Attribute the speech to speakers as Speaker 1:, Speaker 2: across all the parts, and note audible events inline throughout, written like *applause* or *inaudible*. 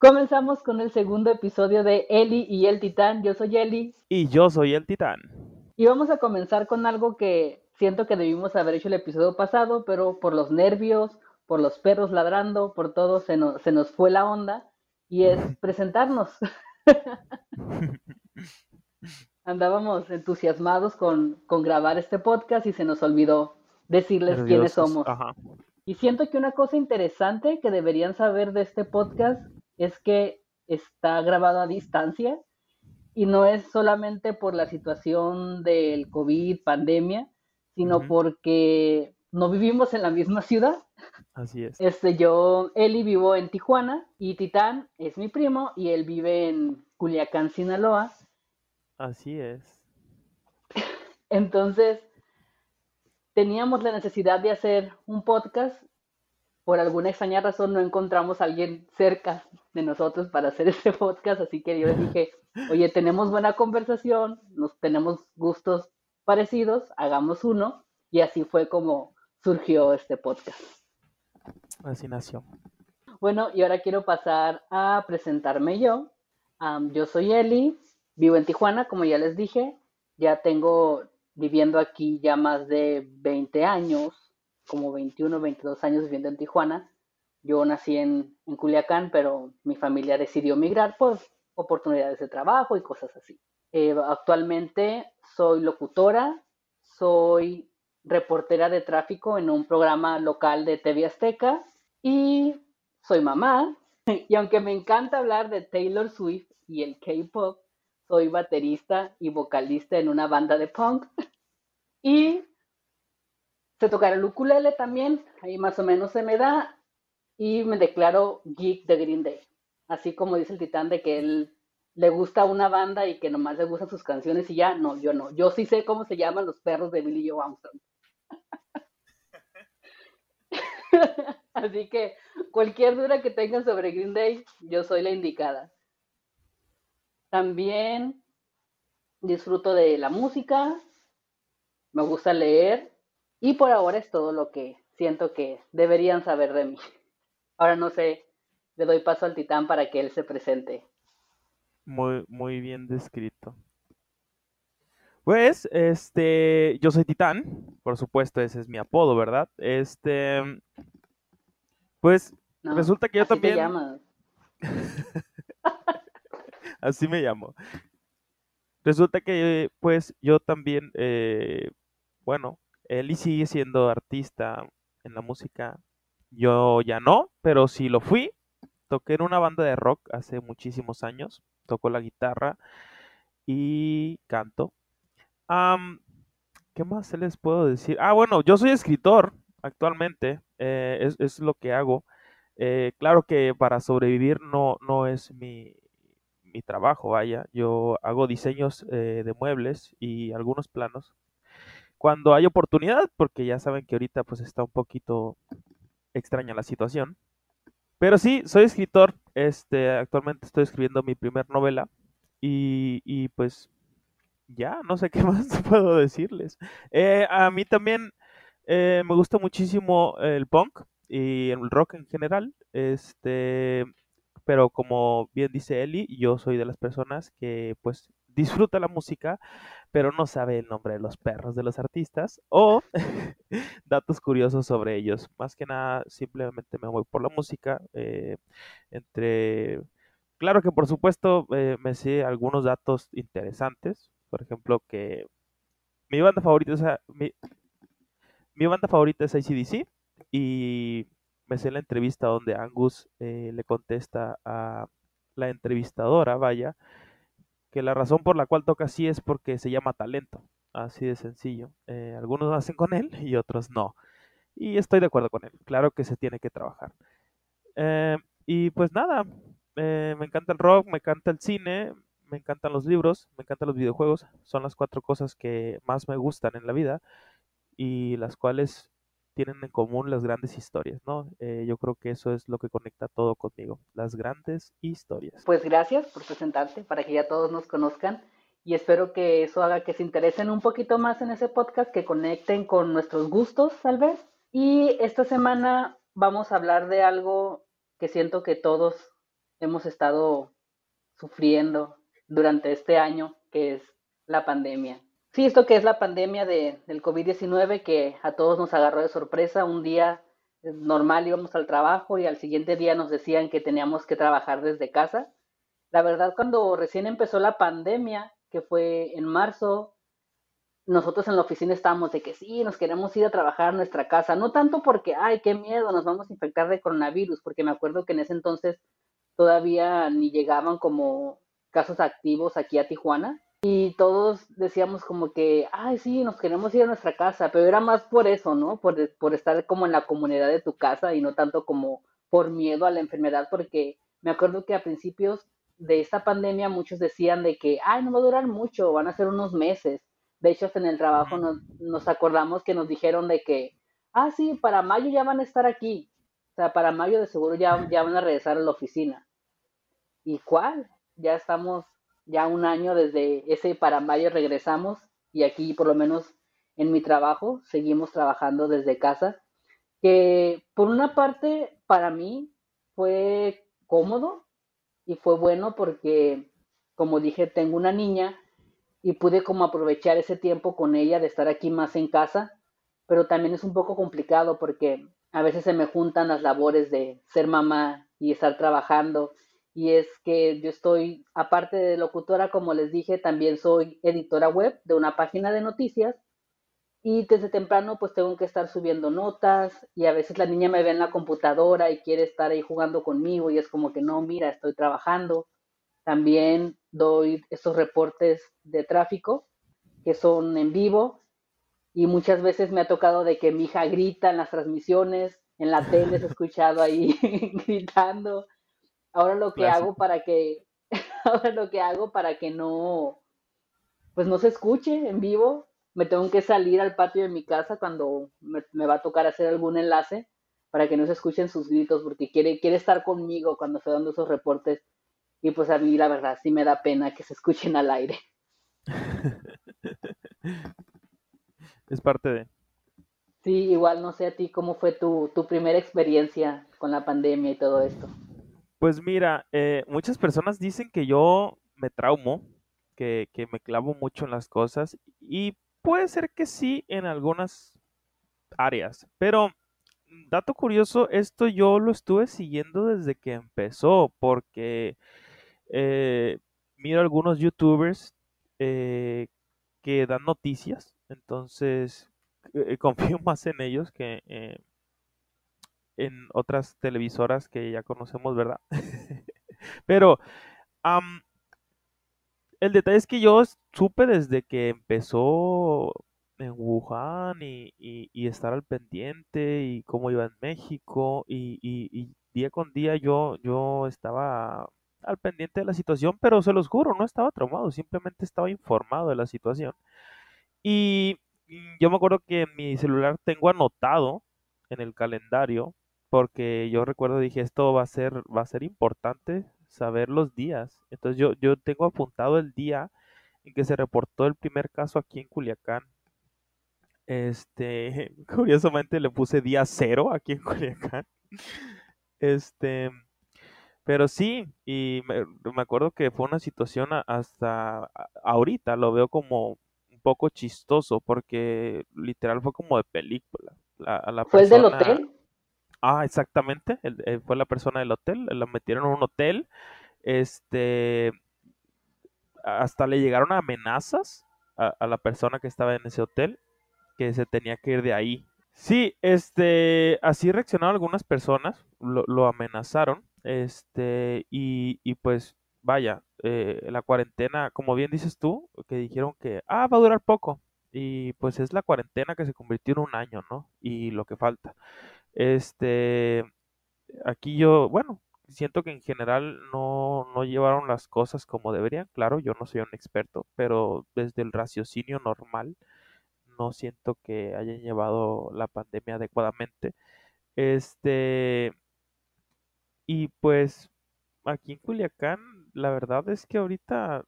Speaker 1: Comenzamos con el segundo episodio de Eli y el Titán. Yo soy Eli.
Speaker 2: Y yo soy el Titán.
Speaker 1: Y vamos a comenzar con algo que siento que debimos haber hecho el episodio pasado, pero por los nervios, por los perros ladrando, por todo se nos, se nos fue la onda. Y es *laughs* presentarnos. *laughs* Andábamos entusiasmados con, con, grabar este podcast y se nos olvidó decirles quiénes somos. Y siento que una cosa interesante que deberían saber de este podcast es que está grabado a distancia y no es solamente por la situación del COVID, pandemia, sino porque no vivimos en la misma ciudad.
Speaker 2: Así es.
Speaker 1: Este, yo, Eli, vivo en Tijuana y Titán es mi primo y él vive en Culiacán, Sinaloa.
Speaker 2: Así es.
Speaker 1: Entonces, teníamos la necesidad de hacer un podcast por alguna extraña razón no encontramos a alguien cerca de nosotros para hacer *laughs* este podcast, así que yo le dije, oye, tenemos buena conversación, nos tenemos gustos parecidos, hagamos uno, y así fue como surgió este podcast.
Speaker 2: Así nació.
Speaker 1: Bueno, y ahora quiero pasar a presentarme yo. yo soy Eli, vivo en Tijuana, como ya les dije, ya tengo viviendo aquí ya más de 20 años, como 21, 22 años viviendo en Tijuana. Yo nací en, Culiacán, pero mi familia decidió migrar por oportunidades de trabajo y cosas así. Eh, actualmente soy locutora, soy reportera de tráfico en un programa local de TV Azteca y soy mamá. *laughs* Y aunque me encanta hablar de Taylor Swift y el K-pop, soy baterista y vocalista en una banda de punk. *laughs* Y Sé tocar el ukulele también, ahí más o menos se me da, y me declaro geek de Green Day. Así como dice el titán de que él le gusta una banda y que nomás le gustan sus canciones y ya, no, yo no. Yo sí sé cómo se llaman los perros de Billy Joe Armstrong. *laughs* Así que cualquier duda que tengan sobre Green Day, yo soy la indicada. También disfruto de la música, me gusta leer, y por ahora es todo lo que siento que deberían saber de mí. Ahora no sé, le doy paso al titán para que él se presente.
Speaker 2: Muy, muy bien descrito. Pues, este, yo soy Titán, por supuesto, ese es mi apodo, ¿verdad? Este, pues, resulta que yo
Speaker 1: así
Speaker 2: también.
Speaker 1: Te llamas. *laughs*
Speaker 2: así me llamo. Resulta que, pues, yo también, eh, bueno, Eli sigue siendo artista en la música. Yo ya no, pero sí lo fui. Toqué en una banda de rock hace muchísimos años. Toco la guitarra y canto. ¿Qué más les puedo decir? Ah, bueno, yo soy escritor actualmente. Eh, es, lo que hago. Eh, claro que para sobrevivir no, no es mi, mi trabajo, vaya. Yo hago diseños eh, de muebles y algunos planos cuando hay oportunidad, porque ya saben que ahorita pues está un poquito extraña la situación. Pero sí, soy escritor, este, actualmente estoy escribiendo mi primer novela y, pues ya, no sé *laughs* qué más puedo decirles. Eh, a mí también eh, me gusta muchísimo el punk y el rock en general, este, pero como bien dice Eli, yo soy de las personas que pues disfruta la música, pero no sabe el nombre de los perros de los artistas o *laughs* datos curiosos sobre ellos. Más que nada, simplemente me voy por la música. Eh, entre, claro que por supuesto eh, me sé algunos datos interesantes. Por ejemplo, que mi banda favorita es mi, banda favorita es ICDC y me sé la entrevista donde Angus eh, le contesta a la entrevistadora, vaya, que la razón por la cual toca así es porque se llama talento, así de sencillo. Eh, algunos hacen con él y otros no. Y estoy de acuerdo con él, claro que se tiene que trabajar. Eh, y pues nada, eh, me encanta el rock, me encanta el cine, me encantan los libros, me encantan los videojuegos, son las cuatro cosas que más me gustan en la vida y las cuales tienen en común las grandes historias, ¿no? Eh, yo creo que eso es lo que conecta todo conmigo, las grandes historias.
Speaker 1: Pues gracias por presentarte, para que ya todos nos conozcan y espero que eso haga que se interesen un poquito más en ese podcast, que conecten con nuestros gustos tal vez. Y esta semana vamos a hablar de algo que siento que todos hemos estado sufriendo durante este año, que es la pandemia. Sí, esto que es la pandemia de, del COVID-19 que a todos nos agarró de sorpresa. Un día normal íbamos al trabajo y al siguiente día nos decían que teníamos que trabajar desde casa. La verdad, cuando recién empezó la pandemia, que fue en marzo, nosotros en la oficina estábamos de que sí, nos queremos ir a trabajar a nuestra casa, no tanto porque, ay, qué miedo, nos vamos a infectar de coronavirus, porque me acuerdo que en ese entonces todavía ni llegaban como casos activos aquí a Tijuana y todos decíamos como que, ay, sí, nos queremos ir a nuestra casa, pero era más por eso, ¿no? Por, por estar como en la comunidad de tu casa y no tanto como por miedo a la enfermedad, porque me acuerdo que a principios de esta pandemia muchos decían de que, ay, no va a durar mucho, van a ser unos meses. De hecho, en el trabajo nos, nos acordamos que nos dijeron de que, ah, sí, para mayo ya van a estar aquí. O sea, para mayo de seguro ya, ya van a regresar a la oficina. ¿Y cuál? Ya estamos, ya un año desde ese para mayo regresamos y aquí por lo menos en mi trabajo seguimos trabajando desde casa. Que por una parte para mí fue cómodo y fue bueno porque, como dije, tengo una niña y pude como aprovechar ese tiempo con ella de estar aquí más en casa, pero también es un poco complicado porque a veces se me juntan las labores de ser mamá y estar trabajando y es que yo estoy, aparte de locutora, como les dije, también soy editora web de una página de noticias y desde temprano pues tengo que estar subiendo notas y a veces la niña me ve en la computadora y quiere estar ahí jugando conmigo y es como que no, mira, estoy trabajando. También doy estos reportes de tráfico que son en vivo y muchas veces me ha tocado de que mi hija grita en las transmisiones, en la tele he escuchado ahí *laughs* gritando. Ahora lo que hago para que *laughs* ahora lo que hago para que no pues no se escuche en vivo, me tengo que salir al patio de mi casa cuando me, me va a tocar hacer algún enlace para que no se escuchen sus gritos porque quiere quiere estar conmigo cuando estoy dando esos reportes y pues a mí la verdad sí me da pena que se escuchen al aire. *laughs*
Speaker 2: es parte de...
Speaker 1: Sí, igual no sé a ti cómo fue tu, tu primera experiencia con la pandemia y todo esto.
Speaker 2: Pues mira, eh, muchas personas dicen que yo me traumo, que, que me clavo mucho en las cosas y puede ser que sí en algunas áreas, pero dato curioso, esto yo lo estuve siguiendo desde que empezó, porque eh, miro algunos youtubers eh, que dan noticias, entonces eh, *laughs* confío más en ellos que en otras televisoras que ya conocemos, ¿verdad? *laughs* Pero el detalle es que yo supe desde que empezó en Wuhan y, y, estar al pendiente y cómo iba en México y, y, día con día yo, yo estaba al pendiente de la situación, pero se los juro, no estaba traumado, simplemente estaba informado de la situación. Y yo me acuerdo que en mi celular tengo anotado en el calendario, porque yo recuerdo, dije, esto va a ser, va a ser importante saber los días. Entonces yo, yo tengo apuntado el día en que se reportó el primer caso aquí en Culiacán. Este, *laughs* curiosamente le puse día cero aquí en Culiacán. Este, pero sí, y me, acuerdo que fue una situación hasta ahorita, lo veo como un poco chistoso, porque literal fue como de película.
Speaker 1: La, ¿Fue el del hotel?
Speaker 2: Ah, exactamente, eh, fue la persona del hotel, la metieron en un hotel, este, hasta le llegaron amenazas a, la persona que estaba en ese hotel, que se tenía que ir de ahí. Sí, este, así reaccionaron algunas personas, lo, lo amenazaron, este, y, y pues vaya, eh, la cuarentena, como bien dices tú, que dijeron que, ah, va a durar poco. Y pues es la cuarentena que se convirtió en un año, ¿no? Y lo que falta. Este, aquí yo, bueno, siento que en general no, no llevaron las cosas como deberían. Claro, yo no soy un experto, pero desde el raciocinio normal, no siento que hayan llevado la pandemia adecuadamente. Este, y pues aquí en Culiacán, la verdad es que ahorita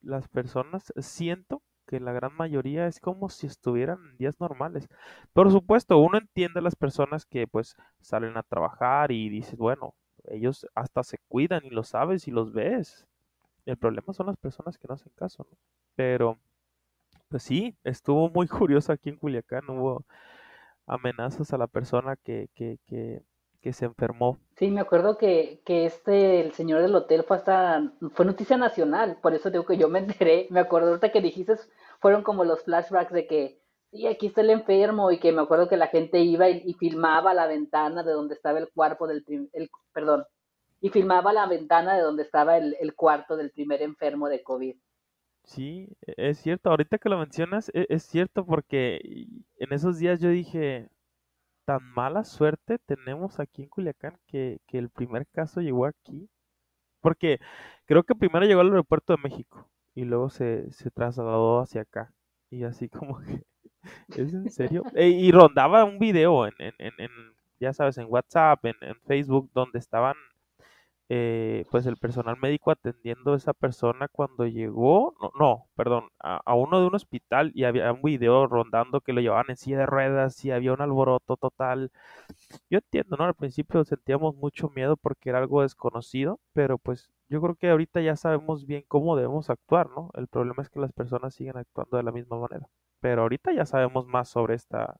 Speaker 2: las personas siento que la gran mayoría es como si estuvieran en días normales. Por supuesto, uno entiende a las personas que pues salen a trabajar y dices, bueno, ellos hasta se cuidan y lo sabes y los ves. El problema son las personas que no hacen caso. Pero, pues sí, estuvo muy *laughs* curioso aquí en Culiacán, hubo amenazas a la persona que, que, que, que se enfermó.
Speaker 1: Sí, me acuerdo que, que este, el señor del hotel fue hasta, fue noticia nacional, por eso digo que yo me enteré, me acuerdo ahorita que dijiste, fueron como los flashbacks de que, sí, aquí está el enfermo, y que me acuerdo que la gente iba y, filmaba la ventana de donde estaba el cuerpo del, el, perdón, y filmaba la ventana de donde estaba el, el cuarto del primer enfermo de COVID.
Speaker 2: Sí, e, es cierto, ahorita que lo mencionas, e, es, cierto porque en esos días yo dije, tan mala suerte tenemos aquí en Culiacán que, que el primer caso llegó aquí. Porque creo que primero llegó al aeropuerto de México y luego se, se trasladó hacia acá. Y así *laughs* como que, ¿es en serio? *laughs* E, y rondaba un video en, en, en, ya sabes, en WhatsApp, en, en Facebook, donde estaban eh, pues el personal médico atendiendo a esa persona cuando llegó, no, no perdón, a, uno de un hospital y había un video rondando que lo llevaban en silla de ruedas y había un alboroto total. Yo entiendo, ¿no? Al principio sentíamos mucho miedo porque era algo desconocido, pero pues yo creo que ahorita ya sabemos bien cómo debemos actuar, ¿no? El problema es que las personas siguen actuando de la misma manera. Pero ahorita ya sabemos más sobre esta,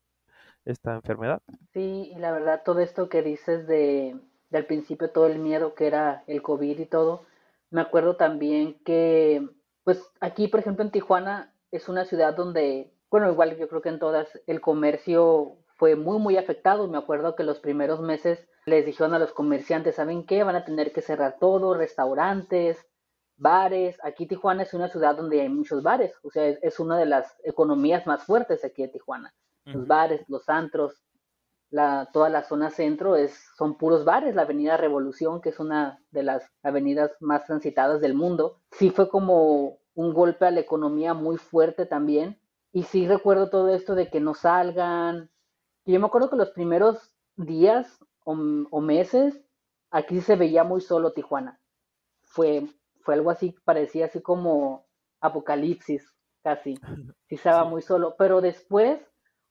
Speaker 2: esta enfermedad.
Speaker 1: Sí, y la verdad todo esto que dices de al principio todo el miedo que era el COVID y todo. Me acuerdo también que, pues aquí, por ejemplo, en Tijuana es una ciudad donde, bueno, igual yo creo que en todas, el comercio fue muy, muy afectado. Me acuerdo que los primeros meses les dijeron a los comerciantes, ¿saben qué? Van a tener que cerrar todo, restaurantes, bares. Aquí Tijuana es una ciudad donde hay muchos bares, o sea, es, una de las economías más fuertes aquí de Tijuana. Los bares, los antros, la, toda la zona centro es, son puros bares, la avenida Revolución, que es una de las avenidas más transitadas del mundo, sí fue como un golpe a la economía muy fuerte también. Y sí recuerdo todo esto de que no salgan. Y yo me acuerdo que los primeros días o, meses, aquí se veía muy solo Tijuana. Fue, fue algo así, parecía así como apocalipsis, casi. *laughs* Sí estaba muy solo. Pero después,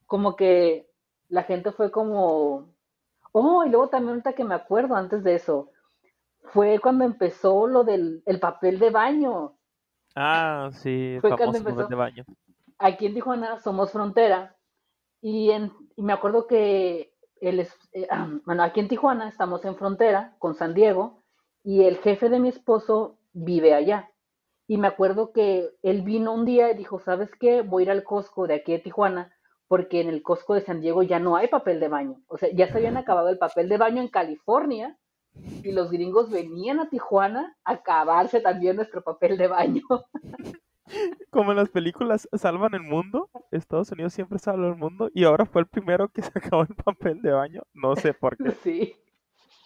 Speaker 1: como que la gente fue como, oh, y luego también ahorita que me acuerdo antes de eso, fue cuando empezó lo del el papel de baño.
Speaker 2: Ah, sí, fue cuando empezó. Papel de baño.
Speaker 1: Aquí en Tijuana somos frontera y, en, y me acuerdo que es, eh, *clears throat* bueno, aquí en Tijuana estamos en frontera con San Diego y el jefe de mi esposo vive allá. Y me acuerdo que él vino un día y dijo, ¿sabes qué? Voy a ir al Costco de aquí de Tijuana porque en el Costco de San Diego ya no hay papel de baño. O sea, ya se habían acabado el papel de baño en California y los gringos venían a Tijuana a acabarse también nuestro papel de baño. *laughs*
Speaker 2: Como en las películas Salvan el Mundo, Estados Unidos siempre salva el mundo y ahora fue el primero que *laughs* se acabó el papel de baño. No sé por qué.
Speaker 1: Sí.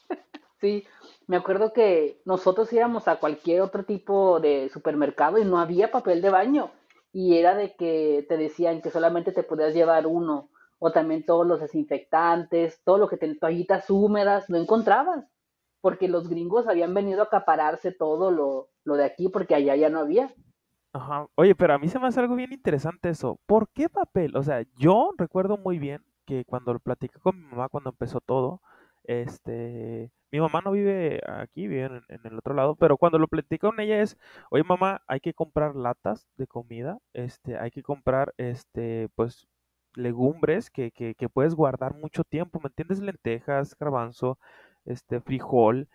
Speaker 1: *laughs* Sí, me acuerdo que nosotros íbamos a cualquier otro tipo de supermercado y no había papel de baño y era de que te decían que solamente te podías llevar uno, o también todos los desinfectantes, todo lo que te toallitas húmedas, no encontrabas, porque los gringos habían venido a acapararse todo lo, lo de aquí, porque allá ya no había.
Speaker 2: Ajá. Oye, pero a mí se me hace algo bien interesante eso. ¿Por qué papel? O sea, yo recuerdo muy bien que cuando lo platicé con mi mamá cuando empezó todo, este, mi mamá no vive aquí, vive en, el otro lado, pero cuando lo platico con ella es, oye mamá, hay que comprar latas de comida, este, hay que comprar, este, pues, legumbres que, que, puedes guardar mucho tiempo, ¿me entiendes? Lentejas, garbanzo, este, frijol,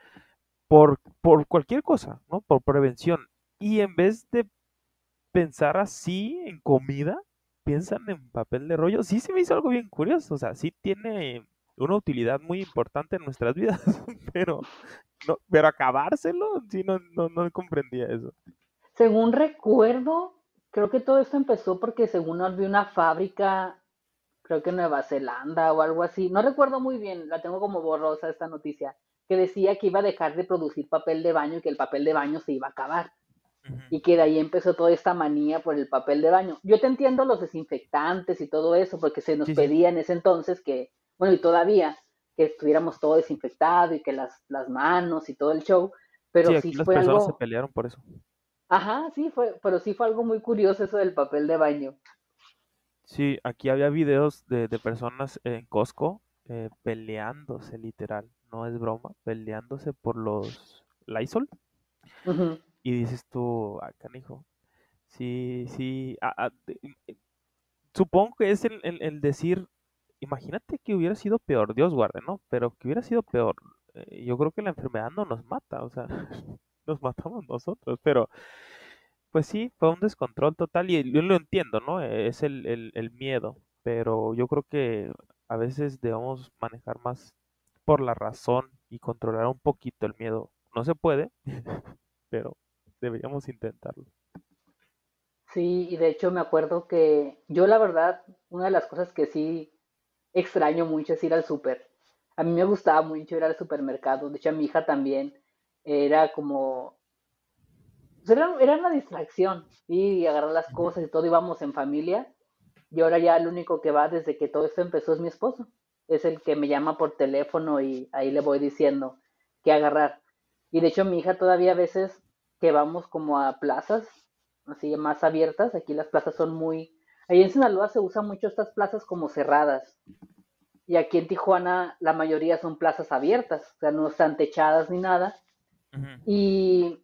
Speaker 2: por, por cualquier cosa, ¿no? Por prevención. Y en vez de pensar así en comida, piensan en papel de rollo. Sí se me hizo algo bien curioso, o sea, sí tiene una utilidad muy importante en nuestras vidas, *laughs* pero no, pero acabárselo, sí, no, no, no comprendía eso.
Speaker 1: Según recuerdo, creo que todo esto empezó porque según vi una fábrica, creo que en Nueva Zelanda o algo así, no recuerdo muy bien, la tengo como borrosa esta noticia, que decía que iba a dejar de producir papel de baño y que el papel de baño se iba a acabar. Y que de ahí empezó toda esta manía por el papel de baño. Yo te entiendo los desinfectantes y todo eso, porque se nos pedía en ese entonces que bueno, y todavía que estuviéramos todo desinfectado y que las, las manos y todo el show, pero sí,
Speaker 2: sí
Speaker 1: fue algo...
Speaker 2: se pelearon por eso.
Speaker 1: Ajá, sí, fue, pero sí fue algo muy curioso eso del papel de baño.
Speaker 2: Sí, aquí había videos de, de personas en Costco eh, peleándose literal. no es broma, peleándose por los Lysol. Y dices tú, ah, canijo, sí, sí, ah, ah, eh, supongo que es el, decir, imagínate que hubiera sido peor, Dios guarde, ¿no? Pero que hubiera sido peor, eh, yo creo que la enfermedad no nos mata, o sea, *laughs* nos matamos nosotros, pero pues sí, fue un descontrol total y yo lo entiendo, ¿no? Es el, el, el miedo, pero yo creo que a veces debemos manejar más por la razón y controlar un poquito el miedo. No se puede, *laughs* pero deberíamos intentarlo.
Speaker 1: Sí, y de hecho me acuerdo que yo la verdad, una de las cosas que sí extraño mucho es ir al súper. A mí me gustaba mucho ir al supermercado, de hecho a mi hija también era como... Pues era, era una distracción, y agarrar las cosas y todo, íbamos en familia, y ahora ya el único que va desde que todo esto empezó es mi esposo. Es el que me llama por teléfono y ahí le voy diciendo qué agarrar. Y de hecho mi hija todavía a veces que vamos como a plazas, así más abiertas, aquí las plazas son muy... Ahí en Sinaloa se usan mucho estas plazas como cerradas. Y aquí en Tijuana la mayoría son plazas abiertas, o sea, no están techadas ni nada. y,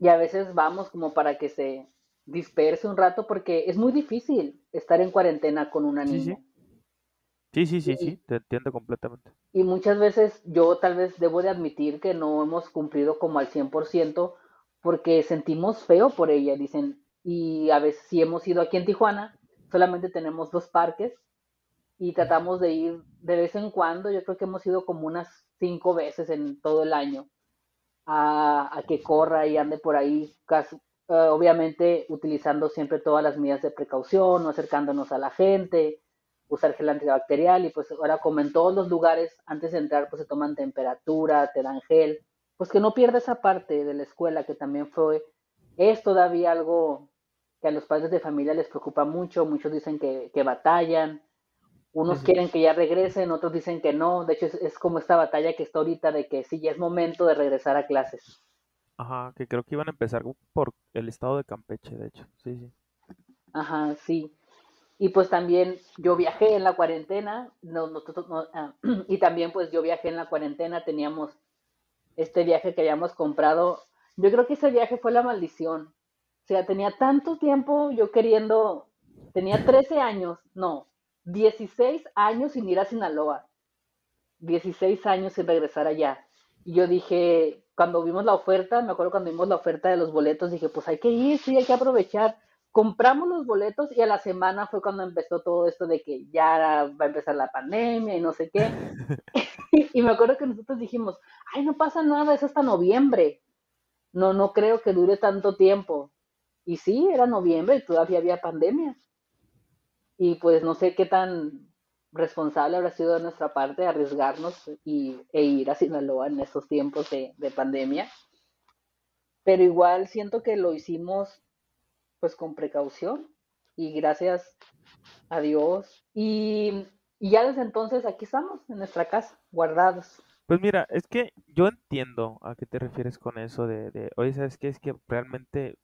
Speaker 1: y a veces vamos como para que se disperse un rato porque es muy difícil estar en cuarentena con una niña.
Speaker 2: Sí, sí, sí, sí, te entiendo completamente.
Speaker 1: Y muchas veces yo tal vez debo de admitir que no hemos cumplido como al 100% porque sentimos feo por ella, dicen. Y a veces si hemos ido aquí en Tijuana, solamente tenemos dos parques y tratamos de ir de vez en cuando, yo creo que hemos ido como unas cinco veces en todo el año a, que corra y ande por ahí, casi, eh, obviamente utilizando siempre todas las medidas de precaución, no acercándonos a la gente, usar gel antibacterial y pues ahora como en todos los lugares, antes de entrar pues se toman temperatura, te dan gel, pues que no pierda esa parte de la escuela que también fue, es todavía algo que a los padres de familia les preocupa mucho, muchos dicen que, batallan, unos quieren que ya regresen, otros dicen que no, de hecho es, como esta batalla que está ahorita de que sí, ya es momento de regresar a clases.
Speaker 2: Ajá, que creo que iban a empezar por el estado de Campeche, de hecho, sí, sí.
Speaker 1: Ajá, sí. Y pues también yo viajé en la cuarentena, no, ah, *clears throat* y también pues yo viajé en la cuarentena, teníamos este viaje que habíamos comprado. Yo creo que ese viaje fue la maldición. O sea, tenía tanto tiempo yo queriendo, tenía 13 años, no, 16 años sin ir a Sinaloa, 16 años sin regresar allá. Y yo dije, cuando vimos la oferta, me acuerdo cuando vimos la oferta de los boletos, dije, pues hay que ir, sí, hay que aprovechar compramos los boletos y a la semana fue cuando empezó todo esto de que ya va a empezar la pandemia y no sé qué. *laughs* *laughs* y me acuerdo que nosotros dijimos, ay, no pasa nada, es hasta noviembre. No, no creo que dure tanto tiempo. Y sí, era noviembre y todavía había pandemia. Y pues no sé qué tan responsable habrá sido de nuestra parte arriesgarnos y, e ir a Sinaloa en estos tiempos de, de pandemia. Pero igual siento que lo hicimos pues con precaución y gracias a Dios. Y, ya desde entonces aquí estamos en nuestra casa, guardados.
Speaker 2: Pues mira, es que yo entiendo a qué te refieres con eso de, de oye, ¿sabes qué? Es que realmente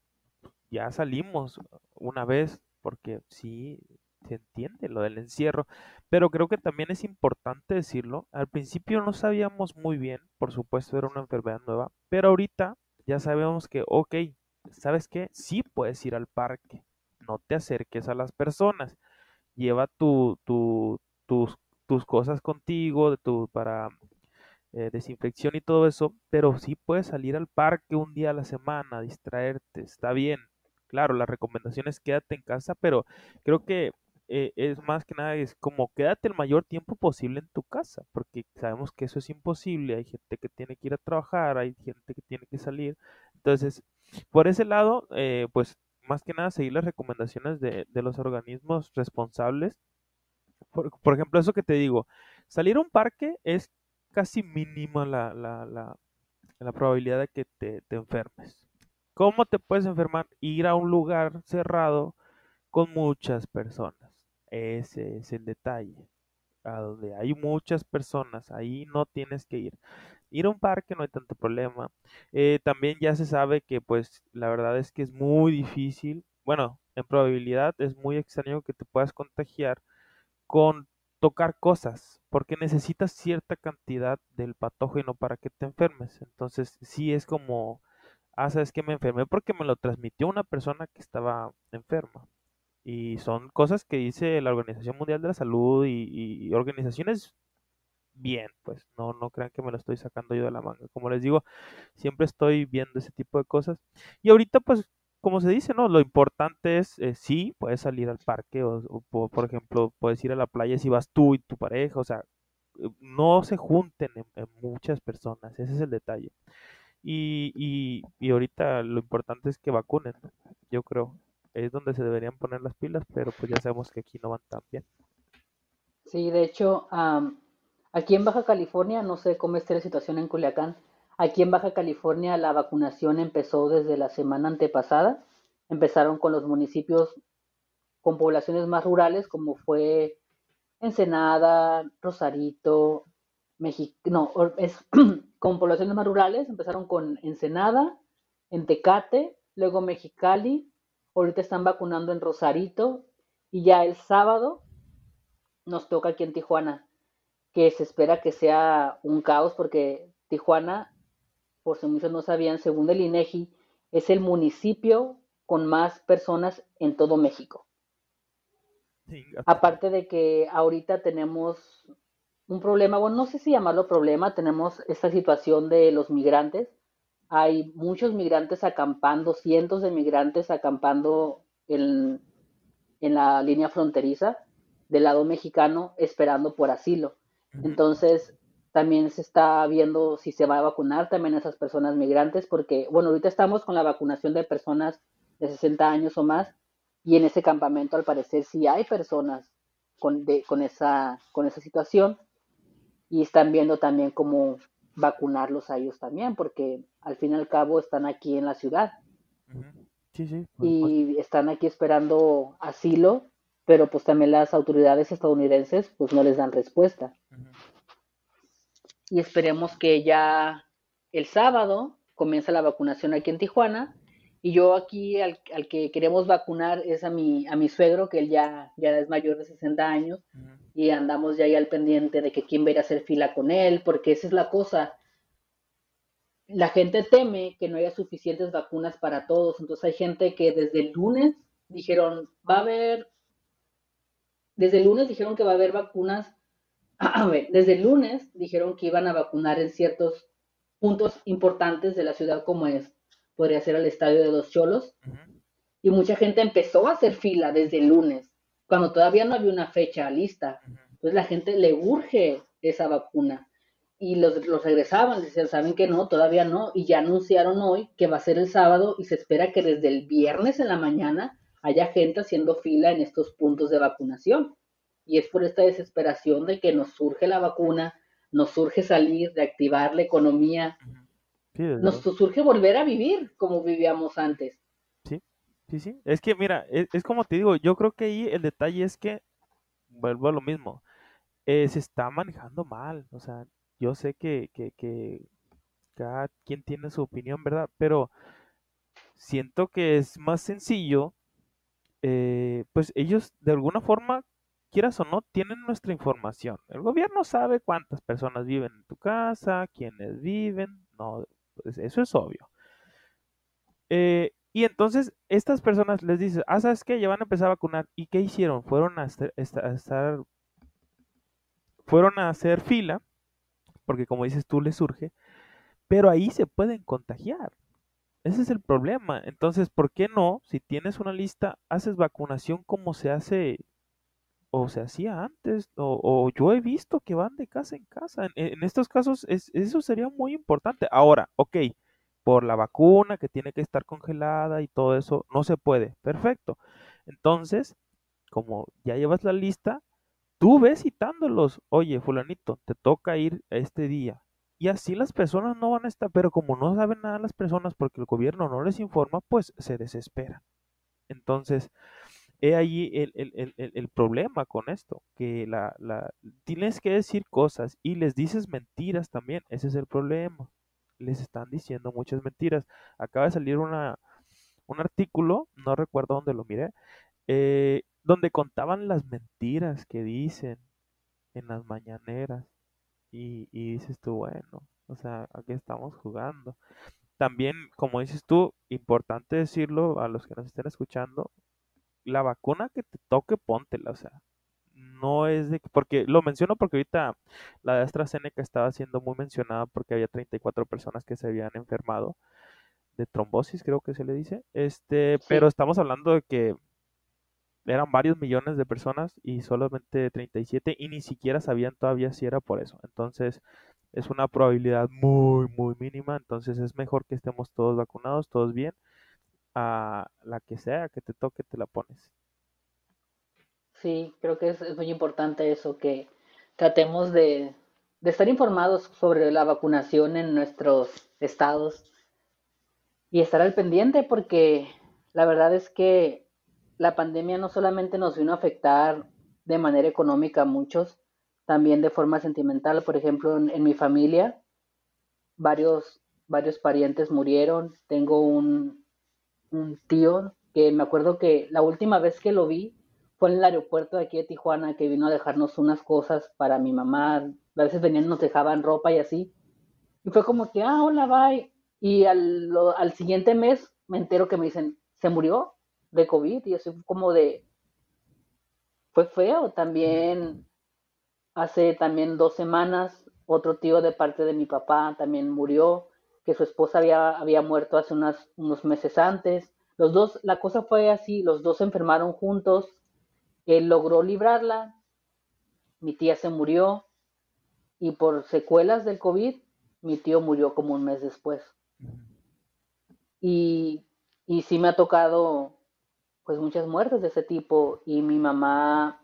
Speaker 2: ya salimos una vez, porque sí, se entiende lo del encierro, pero creo que también es importante decirlo. Al principio no sabíamos muy bien, por supuesto era una enfermedad nueva, pero ahorita ya sabemos que, ok, ¿sabes qué? Sí puedes ir al parque, no te acerques a las personas, lleva tu, tu, tus, tus cosas contigo tu, para eh, desinfección y todo eso, pero sí puedes salir al parque un día a la semana, distraerte, está bien. Claro, la recomendación es quédate en casa, pero creo que eh, es más que nada, es como quédate el mayor tiempo posible en tu casa, porque sabemos que eso es imposible, hay gente que tiene que ir a trabajar, hay gente que tiene que salir, entonces por ese lado, eh, pues más que nada seguir las recomendaciones de, los organismos responsables. Por, ejemplo, eso que te digo, salir a un parque es casi mínima la, la, la, probabilidad de que te, te enfermes. ¿Cómo te puedes enfermar? Ir a un lugar cerrado con muchas personas. Ese es el detalle. A donde hay muchas personas, ahí no tienes que ir ir a un parque no hay tanto problema. Eh, también ya se sabe que pues la verdad es que es muy difícil, bueno, en probabilidad es muy extraño que te puedas contagiar con tocar cosas, porque necesitas cierta cantidad del patógeno para que te enfermes. Entonces, sí es como, ah, sabes que me enfermé porque me lo transmitió una persona que estaba enferma. Y son cosas que dice la Organización Mundial de la Salud y, organizaciones bien, pues no, no crean que me lo estoy sacando yo de la manga. Como les digo, siempre estoy viendo ese tipo de cosas. Y ahorita, pues, como se dice, ¿no? Lo importante es, eh, sí, puedes salir al parque o, por ejemplo, puedes ir a la playa si vas tú y tu pareja, o sea, eh, no se junten en, muchas personas, ese es el detalle. Y, y, y ahorita lo importante es que vacunen, yo creo. Es donde se deberían poner las pilas, pero pues ya sabemos que aquí no van tan bien.
Speaker 1: Sí, de hecho, Aquí en Baja California, no sé cómo esté la situación en Culiacán, aquí en Baja California la vacunación empezó desde la semana antepasada. Empezaron con los municipios con poblaciones más rurales, como fue Ensenada, Rosarito, México, no, es *clears throat* con poblaciones más rurales, empezaron con Ensenada, en Tecate, luego Mexicali, ahorita están vacunando en Rosarito y ya el sábado nos toca aquí en Tijuana que se espera que sea un caos porque Tijuana, por si muchos no sabían, según el INEGI, es el municipio con más personas en todo México. Aparte de que ahorita tenemos un problema, bueno, no sé si llamarlo problema, tenemos esta situación de los migrantes. Hay muchos migrantes acampando, cientos de migrantes acampando en, en la línea fronteriza del lado mexicano esperando por asilo. Entonces, también se está viendo si se va a vacunar también a esas personas migrantes, porque, bueno, ahorita estamos con la vacunación de personas de 60 años o más, y en ese campamento al parecer sí hay personas con, con, esa, con esa situación, y están viendo también cómo vacunarlos a ellos también, porque al fin y al cabo están aquí en la ciudad. Sí, sí. Y están aquí esperando asilo pero pues también las autoridades estadounidenses pues no les dan respuesta. Y esperemos que ya el sábado comience la vacunación aquí en Tijuana y yo aquí al, que queremos vacunar es a mi, a mi suegro, que él ya, ya es mayor de 60 años, y andamos ya ahí al pendiente de que quién va a ir a hacer fila con él, porque esa es la cosa. La gente teme que no haya suficientes vacunas para todos, entonces hay gente que desde el lunes dijeron, va a haber desde el lunes dijeron que va a haber vacunas. *clears throat* A ver, desde el lunes dijeron que iban a vacunar en ciertos puntos importantes de la ciudad, como es, podría ser el estadio de los Cholos. Y mucha gente empezó a hacer fila desde el lunes, cuando todavía no había una fecha lista. Entonces la gente le urge esa vacuna. Y los, los regresaban, decían, ¿saben que no? Todavía no. Y ya anunciaron hoy que va a ser el sábado y se espera que desde el viernes en la mañana haya gente haciendo fila en estos puntos de vacunación. Y es por esta desesperación de que nos surge la vacuna, nos surge salir, de activar la economía, nos surge volver a vivir como vivíamos antes.
Speaker 2: Sí, sí, sí. Es que mira, es, como te digo, yo creo que ahí el detalle es que, vuelvo a lo mismo, eh, se está manejando mal. O sea, yo sé que, que, que cada quien tiene su opinión, ¿verdad? Pero siento que es más sencillo eh, pues ellos de alguna forma, quieras o no, tienen nuestra información. El gobierno sabe cuántas personas viven en tu casa, quiénes viven, no, eso es obvio. Eh, y entonces estas personas les dicen, ah, ¿sabes qué? Ya van a empezar a vacunar. ¿Y qué hicieron? Fueron a estar, fueron a hacer fila, porque como dices tú, les surge, pero ahí se pueden contagiar. Ese es el problema. Entonces, ¿por qué no? Si tienes una lista, haces vacunación como se hace o se hacía antes, o, yo he visto que van de casa en casa. En, estos casos, eso sería muy importante. Ahora, ok, por la vacuna que tiene que estar congelada y todo eso, no se puede. Perfecto. Entonces, como ya llevas la lista, tú ves citándolos. Oye, fulanito, te toca ir este día. Y así las personas no van a estar, pero como no saben nada las personas porque el gobierno no les informa, pues se desesperan. Entonces, he ahí el, problema con esto, que la, la, tienes que decir cosas y les dices mentiras también, ese es el problema. Les están diciendo muchas mentiras. Acaba de salir una, un artículo, no recuerdo dónde lo miré, eh, donde contaban las mentiras que dicen en las mañaneras. Y, y dices tú, bueno, o sea, aquí estamos jugando. También, como dices tú, importante decirlo a los que nos estén escuchando, la vacuna que te toque, póntela, o sea, no es de porque lo menciono porque ahorita la de AstraZeneca estaba siendo muy mencionada porque había 34 personas que se habían enfermado de trombosis, creo que se le dice. Este, pero estamos hablando de que eran varios millones de personas y solamente 37 y ni siquiera sabían todavía si era por eso. Entonces, es una probabilidad muy, muy mínima. Entonces, es mejor que estemos todos vacunados, todos bien. A la que sea que te toque, te la pones.
Speaker 1: Sí, creo que es, muy importante eso, que tratemos de, de estar informados sobre la vacunación en nuestros estados y estar al pendiente porque la verdad es que la pandemia no solamente nos vino a afectar de manera económica a muchos, también de forma sentimental. Por ejemplo, en, mi familia, varios, varios parientes murieron. Tengo un, un tío que me acuerdo que la última vez que lo vi fue en el aeropuerto de aquí de Tijuana, que vino a dejarnos unas cosas para mi mamá. A veces venían, nos dejaban ropa y así. Y fue como que, ah, hola, bye. Y al, al siguiente mes me entero que me dicen, ¿se murió? de COVID y eso como de, fue feo. También hace también dos semanas, otro tío de parte de mi papá también murió, que su esposa había, había muerto hace unas, unos meses antes. Los dos, la cosa fue así, los dos se enfermaron juntos, él logró librarla, mi tía se murió y por secuelas del COVID, mi tío murió como un mes después. Y, y sí me ha tocado pues muchas muertes de ese tipo y mi mamá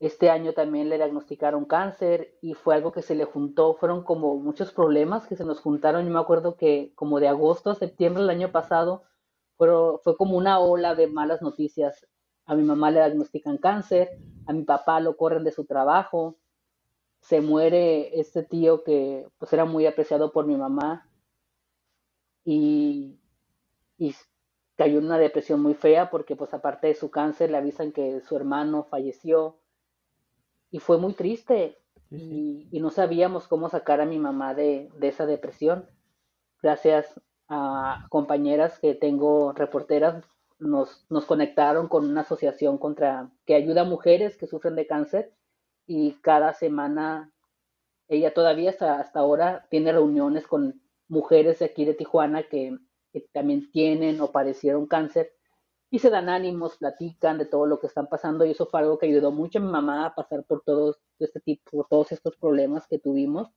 Speaker 1: este año también le diagnosticaron cáncer y fue algo que se le juntó, fueron como muchos problemas que se nos juntaron. Yo me acuerdo que como de agosto a septiembre del año pasado fue, fue como una ola de malas noticias. A mi mamá le diagnostican cáncer, a mi papá lo corren de su trabajo, se muere este tío que pues era muy apreciado por mi mamá y, y cayó en una depresión muy fea porque pues aparte de su cáncer le avisan que su hermano falleció y fue muy triste. Y, no sabíamos cómo sacar a mi mamá de, esa depresión. Gracias a compañeras que tengo reporteras nos, nos conectaron con una asociación contra que ayuda a mujeres que sufren de cáncer. Y cada semana ella todavía hasta, hasta ahora tiene reuniones con mujeres de aquí de Tijuana que que también tienen o padecieron cáncer y se dan ánimos, platican de todo lo que están pasando y eso fue algo que ayudó mucho a mi mamá a pasar por todos este tipo, por todos estos problemas que tuvimos.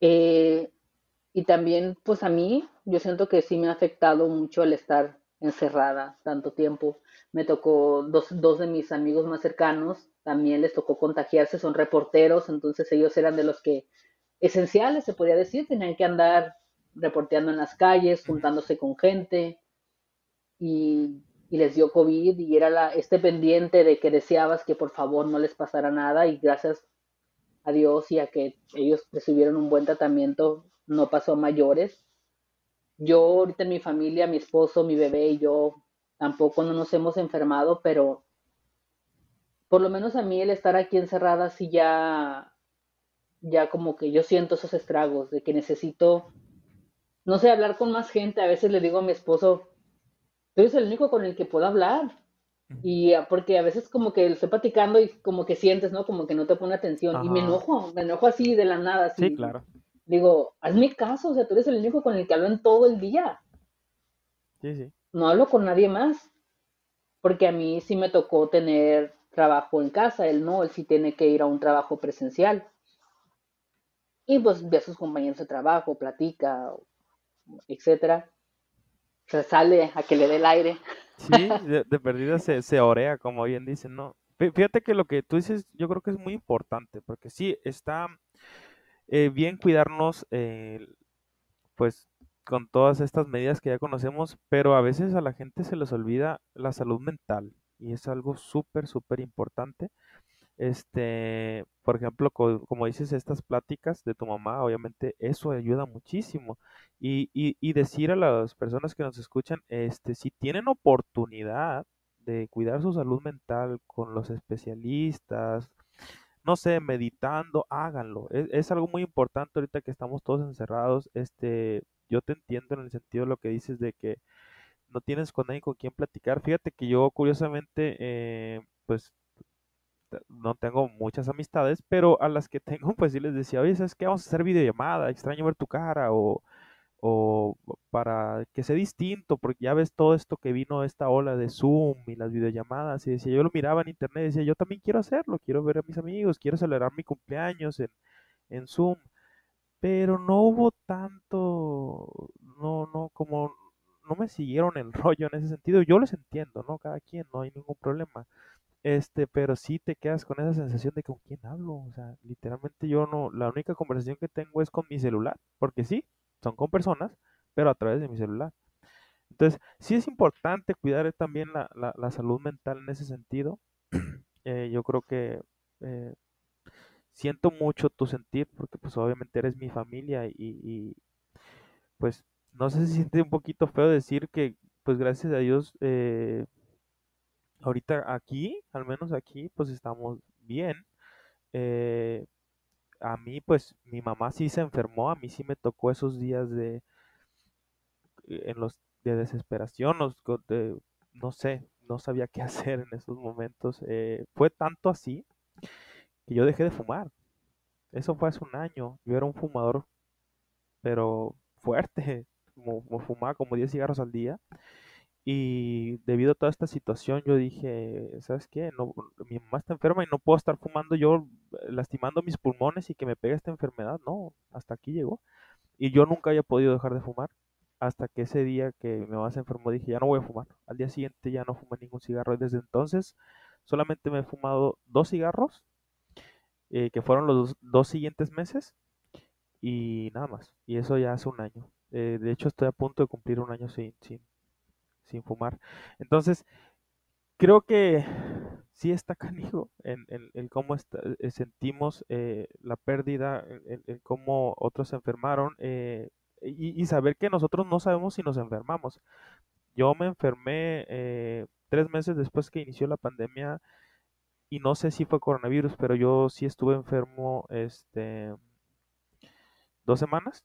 Speaker 1: Eh, y también, pues a mí, yo siento que sí me ha afectado mucho el estar encerrada tanto tiempo. Me tocó dos, dos de mis amigos más cercanos, también les tocó contagiarse, son reporteros, entonces ellos eran de los que esenciales, se podría decir, tenían que andar reporteando en las calles, juntándose con gente y, les dio COVID y era este pendiente de que deseabas que por favor no les pasara nada y gracias a Dios y a que ellos recibieron un buen tratamiento no pasó a mayores. Yo ahorita en mi familia, mi esposo, mi bebé y yo tampoco no nos hemos enfermado, pero por lo menos a mí el estar aquí encerrada sí ya ya como que yo siento esos estragos de que necesito no sé, hablar con más gente. A veces le digo a mi esposo, tú eres el único con el que puedo hablar. Y ah, porque a veces como que estoy platicando y como que sientes, ¿no? Como que no te pone atención. Y me enojo, me enojo así de la nada. Así.
Speaker 2: Sí, claro.
Speaker 1: Digo, hazme caso, o sea, tú eres el único con el que hablo en todo el día.
Speaker 2: Sí, sí.
Speaker 1: No hablo con nadie más. Porque a mí sí me tocó tener trabajo en casa, él no, él sí tiene que ir a un trabajo presencial. Y pues ve a sus compañeros de trabajo, platica, etcétera, se sale a que le dé el aire.
Speaker 2: Sí, *laughs* de, perdida se, se, orea, como bien dicen, ¿no? Fíjate que lo que tú dices yo creo que es muy importante, porque sí, está eh, bien cuidarnos, eh, pues con todas estas medidas que ya conocemos, pero a veces a la gente se les olvida la salud mental y es algo súper, súper importante. Este, por ejemplo, como dices, estas pláticas de tu mamá, obviamente eso ayuda muchísimo. Y, y, y decir a las personas que nos escuchan, este, si tienen oportunidad de cuidar su salud mental con los especialistas, no sé, meditando, háganlo. Es, es, algo muy importante ahorita que estamos todos encerrados. Este, yo te entiendo en el sentido de lo que dices de que no tienes con nadie con quien platicar. Fíjate que yo curiosamente, eh, pues no tengo muchas amistades, pero a las que tengo, *laughs* pues sí les decía, oye, ¿sabes qué? Vamos a hacer videollamada, extraño ver tu cara, o, o para que sea distinto, porque ya ves todo esto que vino esta ola de Zoom y las videollamadas, y decía, yo lo miraba en internet decía, yo también quiero hacerlo, quiero ver a mis amigos, quiero celebrar mi cumpleaños en, en Zoom, pero no hubo tanto, no, no, como no me siguieron el *laughs* rollo en ese sentido, yo les entiendo, ¿no? Cada quien, no hay ningún problema. Este, pero sí te quedas con esa sensación de con quién hablo, o sea, literalmente yo no, la única conversación que tengo es con mi celular, porque sí, son con personas, pero a través de mi celular. Entonces, sí es importante cuidar también la, la, salud mental en ese sentido. *clears throat* Eh, yo creo que eh, siento mucho tu sentir, porque pues obviamente eres mi familia y, y pues no sé si siente un poquito feo decir que pues gracias a Dios eh, ahorita aquí, al menos aquí, pues estamos bien. Eh, a mí, pues, mi mamá sí se enfermó, a mí sí me tocó esos días de, en los de desesperación, no sé, no sabía qué *laughs* hacer en esos momentos. Eh, fue tanto así que yo dejé de fumar. Eso fue hace un año. Yo era un fumador, pero fuerte, *laughs* como fumaba como 10 cigarros al día. Y debido a toda esta situación, yo dije, ¿sabes qué? No, mi mamá está enferma y no puedo estar fumando yo eh, lastimando mis pulmones y que me pegue esta enfermedad. No, hasta aquí llegó. Y yo nunca había podido dejar de fumar. Hasta que ese día que mi mamá se enfermó dije, ya no voy a fumar. Al día siguiente ya no fumé ningún cigarro. Y desde entonces solamente me he fumado dos cigarros, eh, que fueron los dos, siguientes meses. Y nada más. Y eso ya hace un año. Eh, de hecho, estoy a punto de cumplir un año sin, sin, sin fumar. Entonces, creo que sí está *laughs* canijo en, en, cómo eh, sentimos eh, la pérdida, en, cómo otros se enfermaron eh, y, saber que nosotros no sabemos si nos enfermamos. Yo me enfermé tres meses después que inició la pandemia y no sé si fue coronavirus, pero yo sí estuve enfermo este dos semanas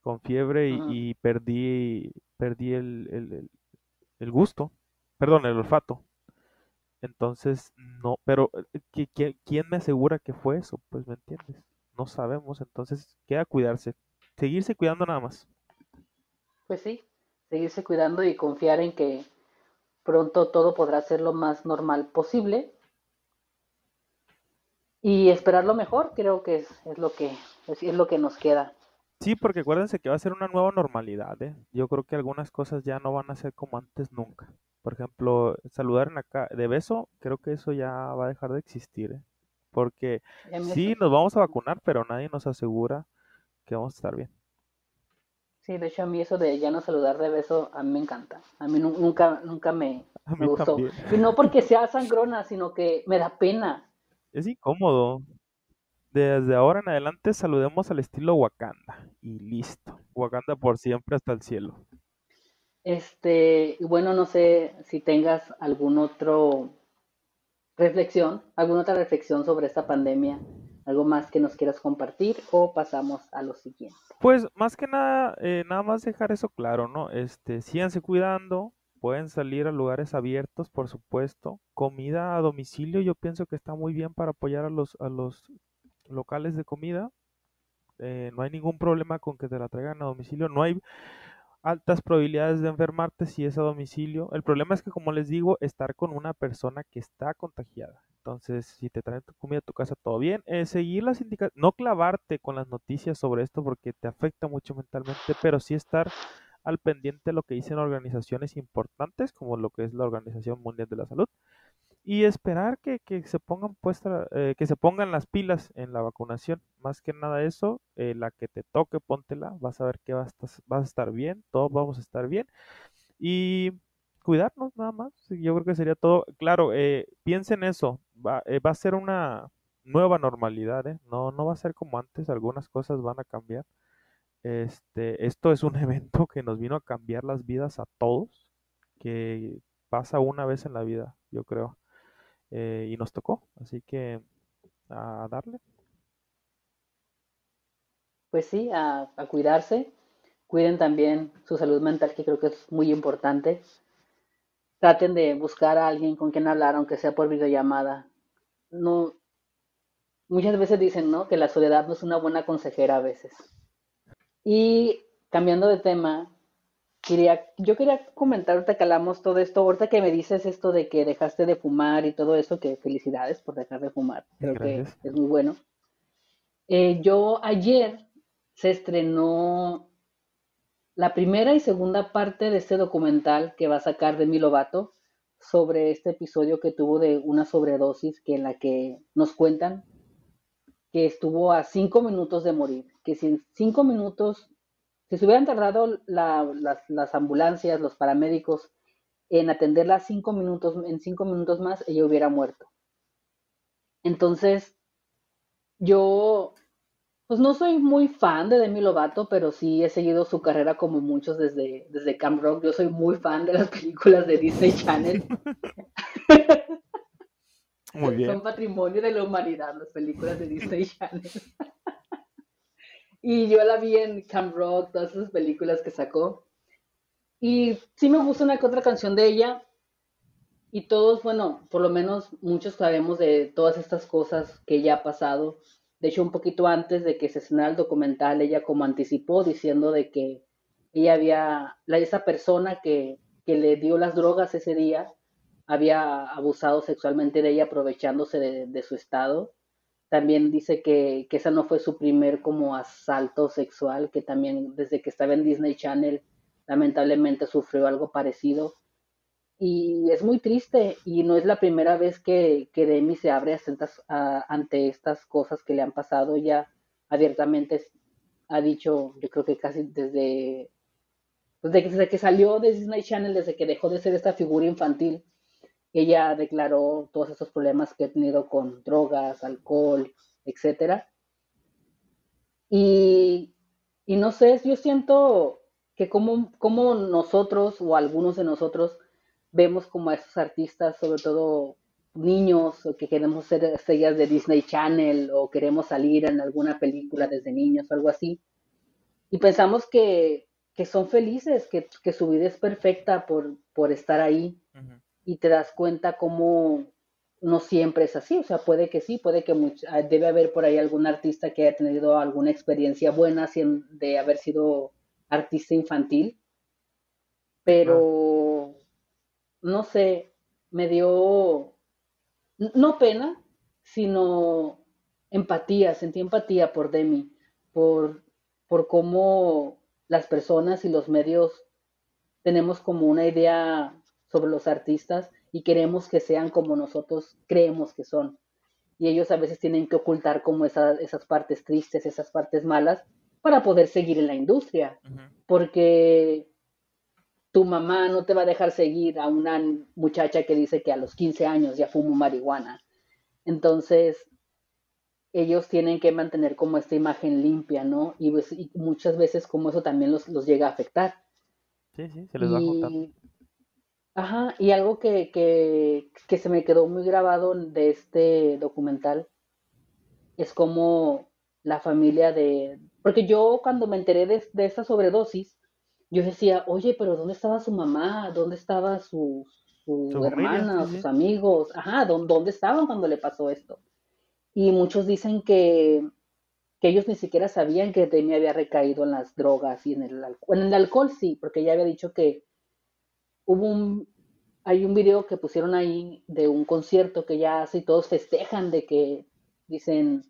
Speaker 2: con fiebre y, perdí perdí el, el gusto, perdón, el olfato. Entonces, no, pero eh, ¿quién me asegura que fue eso? Pues me entiendes. No sabemos, entonces queda cuidarse, seguirse cuidando nada más.
Speaker 1: Pues sí, seguirse cuidando y confiar en que pronto todo podrá ser lo más normal posible. Y esperar lo mejor, creo que es, es lo que es lo que nos queda.
Speaker 2: Sí, porque acuérdense que va a ser una nueva normalidad, ¿eh? Yo creo que algunas cosas ya no van a ser como antes nunca. Por ejemplo, saludar en acá de beso, creo que eso ya va a dejar de existir, ¿eh? Porque sí, nos vamos a vacunar, pero nadie nos asegura que vamos a estar bien.
Speaker 1: Sí, de hecho a mí eso de ya no saludar de beso, a mí me encanta. A mí nunca, nunca me, *laughs* me gustó. Y no porque sea sangrona, sino que me da pena.
Speaker 2: Es incómodo. Desde ahora en adelante saludemos al estilo Wakanda y listo. Wakanda por siempre hasta el cielo.
Speaker 1: Este, bueno, no sé si tengas algún otro reflexión, alguna otra reflexión sobre esta pandemia, algo más que nos quieras compartir o pasamos a lo siguiente.
Speaker 2: Pues más que nada, eh, nada más dejar eso claro, ¿no? Este, síganse cuidando, pueden salir a lugares abiertos, por supuesto. Comida a domicilio, yo pienso que está muy bien para apoyar a los, a los locales de comida. Eh, no hay ningún problema con que te la traigan a domicilio. No hay altas probabilidades de enfermarte si es a domicilio. El problema es que, como les digo, estar con una persona que está contagiada. Entonces, si te traen tu comida a tu casa, todo bien. Eh, seguir las indicaciones, no clavarte con las noticias sobre esto porque te afecta mucho mentalmente, pero sí estar al pendiente de lo que dicen organizaciones importantes, como lo que es la Organización Mundial de la Salud, y esperar que, se pongan puesta, eh, que se pongan las pilas en la vacunación. Más que nada eso, eh, la que te toque, póntela, vas a ver que vas a, vas a estar bien, todos vamos a estar bien. Y cuidarnos nada más. Yo creo que sería todo. Claro, eh, piensen eso, va, va a ser una nueva normalidad, No, no va a ser como antes, algunas cosas van a cambiar. Este, esto es un *laughs* evento que nos vino a cambiar las vidas a todos, que pasa una vez en la vida, yo creo. Eh, y nos tocó. Así que a darle.
Speaker 1: Pues sí, a, a cuidarse. Cuiden también su salud mental, que creo que es muy importante. Traten de buscar a alguien con quien hablar, aunque sea por videollamada. No, muchas veces dicen, ¿no? Que la soledad no es una buena consejera a veces. Y cambiando de tema, quería, yo quería comentar ahorita que hablamos todo esto, ahorita que me dices esto de que dejaste de fumar y todo eso, que felicidades por dejar de fumar, creo que es muy bueno. Eh, yo ayer se estrenó la primera y segunda parte de este documental que va a sacar de Lovato sobre este episodio que tuvo de una sobredosis que en la que nos cuentan que estuvo a cinco minutos de morir, que si en cinco minutos, si se hubieran tardado las, ambulancias, los paramédicos en atenderla cinco minutos, en cinco minutos más, ella hubiera muerto. Entonces, yo pues no soy muy fan de Demi Lovato, pero sí he seguido su carrera como muchos desde, desde Camp Rock. Yo soy muy fan de las películas de Disney Channel. *laughs* Muy bien. Son patrimonio de la humanidad las películas de Disney Channel. *laughs* y yo la vi en Camp Rock, todas esas películas que sacó. Y sí me gusta una que otra canción de ella. Y todos, bueno, por lo menos muchos sabemos de todas estas cosas que ella ha pasado de hecho, un poquito antes de que se estrenara el documental, ella como anticipó diciendo de que ella había, esa persona que, le dio las drogas ese día, había abusado sexualmente de ella aprovechándose de, su estado. También dice que, que esa no fue su primer como asalto sexual, que también desde que estaba en Disney Channel lamentablemente sufrió algo parecido y es muy triste y no es la primera vez que, que Demi se abre ante estas cosas que le han pasado. Ya abiertamente ha dicho, yo creo que casi desde, desde que salió de Disney Channel, desde que dejó de ser esta figura infantil, ella declaró todos esos problemas que ha tenido con drogas, alcohol, etcétera. Y, y no sé, yo siento que como, como nosotros o algunos de nosotros vemos como a esos artistas, sobre todo niños, o que queremos ser estrellas de Disney Channel, o queremos salir en alguna película desde niños o algo así, y pensamos que, son felices, que, su vida es perfecta por, por estar ahí, y te das cuenta cómo no siempre es así, o sea, puede que sí, puede que ah, debe haber por ahí algún artista que haya tenido alguna experiencia buena de haber sido artista infantil, pero no sé, me dio, no pena, sino empatía, sentí empatía por Demi, por, por cómo las personas y los medios tenemos como una idea sobre los artistas y queremos que sean como nosotros creemos que son. Y ellos a veces tienen que ocultar como esas partes tristes, esas partes malas, para poder seguir en la industria. Porque tu mamá no te va a dejar seguir a una muchacha que dice que a los 15 años ya fumó marihuana. Entonces, ellos tienen que mantener como esta imagen limpia, ¿no? Y, pues, muchas veces como eso también los, llega a afectar.
Speaker 2: Sí, sí, se les va a juntar.
Speaker 1: Ajá, y algo que, que, se me quedó muy grabado de este documental es como la familia de... Porque yo cuando me enteré de, de esta sobredosis, yo decía, oye, pero ¿dónde estaba su mamá? ¿Dónde estaba su, su, hermana, sus amigos? Ajá, ¿dónde estaban cuando le pasó esto? Y muchos dicen que, que ellos ni siquiera sabían que Demi había recaído en las drogas y en el alcohol. En el alcohol sí, porque ella había dicho que hubo un, hay un video que pusieron ahí de un concierto que ya hace y todos festejan de que dicen,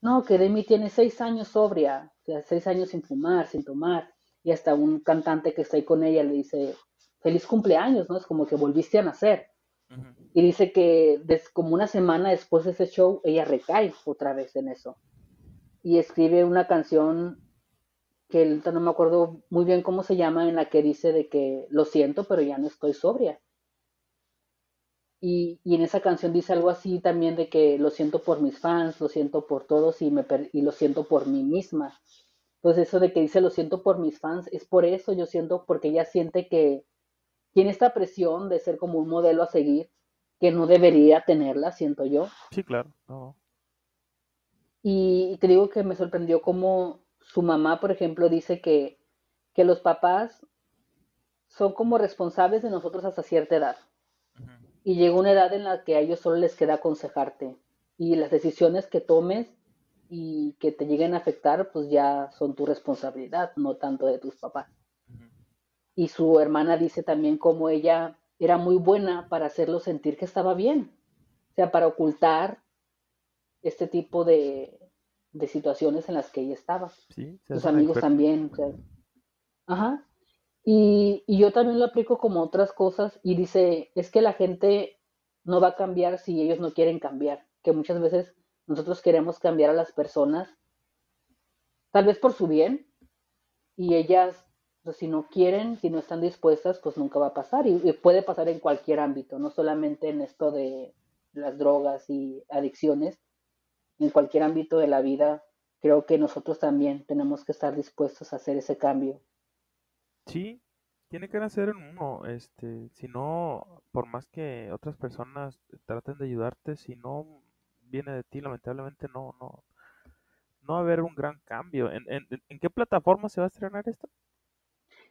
Speaker 1: no, que Demi tiene seis años sobria, o sea, seis años sin fumar, sin tomar y hasta un cantante que está ahí con ella le dice, feliz cumpleaños, ¿no? Es como que volviste a nacer. Y dice que como una semana después de ese show, ella recae otra vez en eso. Y escribe una canción que no me acuerdo muy bien cómo se llama, en la que dice de que lo siento, pero ya no estoy sobria. Y, en esa canción dice algo así también de que lo siento por mis fans, lo siento por todos y, me, y lo siento por mí misma. Entonces eso de que dice lo siento por mis fans, es por eso yo siento, porque ella siente que tiene esta presión de ser como un modelo a seguir, que no debería tenerla, siento yo.
Speaker 2: Sí, claro.
Speaker 1: Y te digo que me sorprendió cómo su mamá, por ejemplo, dice que, que los papás son como responsables de nosotros hasta cierta edad. Y llega una edad en la que a ellos solo les queda aconsejarte. Y las decisiones que tomes y que te lleguen a afectar, pues ya son tu responsabilidad, no tanto de tus papás. Y su hermana dice también cómo ella era muy buena para hacerlo sentir que estaba bien. O sea, para ocultar este tipo de, de situaciones en las que ella estaba. Sí, Sus amigos también. ajá. Y, y, yo también lo aplico como otras cosas y dice, es que la gente no va a cambiar si ellos no quieren cambiar, que muchas veces nosotros queremos cambiar a las personas, tal vez por su bien, y ellas, pues, si no quieren, si no están dispuestas, pues nunca va a pasar, y, y puede pasar en cualquier ámbito, no solamente en esto de las drogas y adicciones, en cualquier ámbito de la vida, creo que nosotros también tenemos que estar dispuestos a hacer ese cambio.
Speaker 2: Sí, tiene que nacer en uno, este, si no, por más que otras personas traten de ayudarte, si no viene de ti, lamentablemente no, no, no va a haber un gran cambio. ¿En, en, qué plataforma se va a estrenar esto?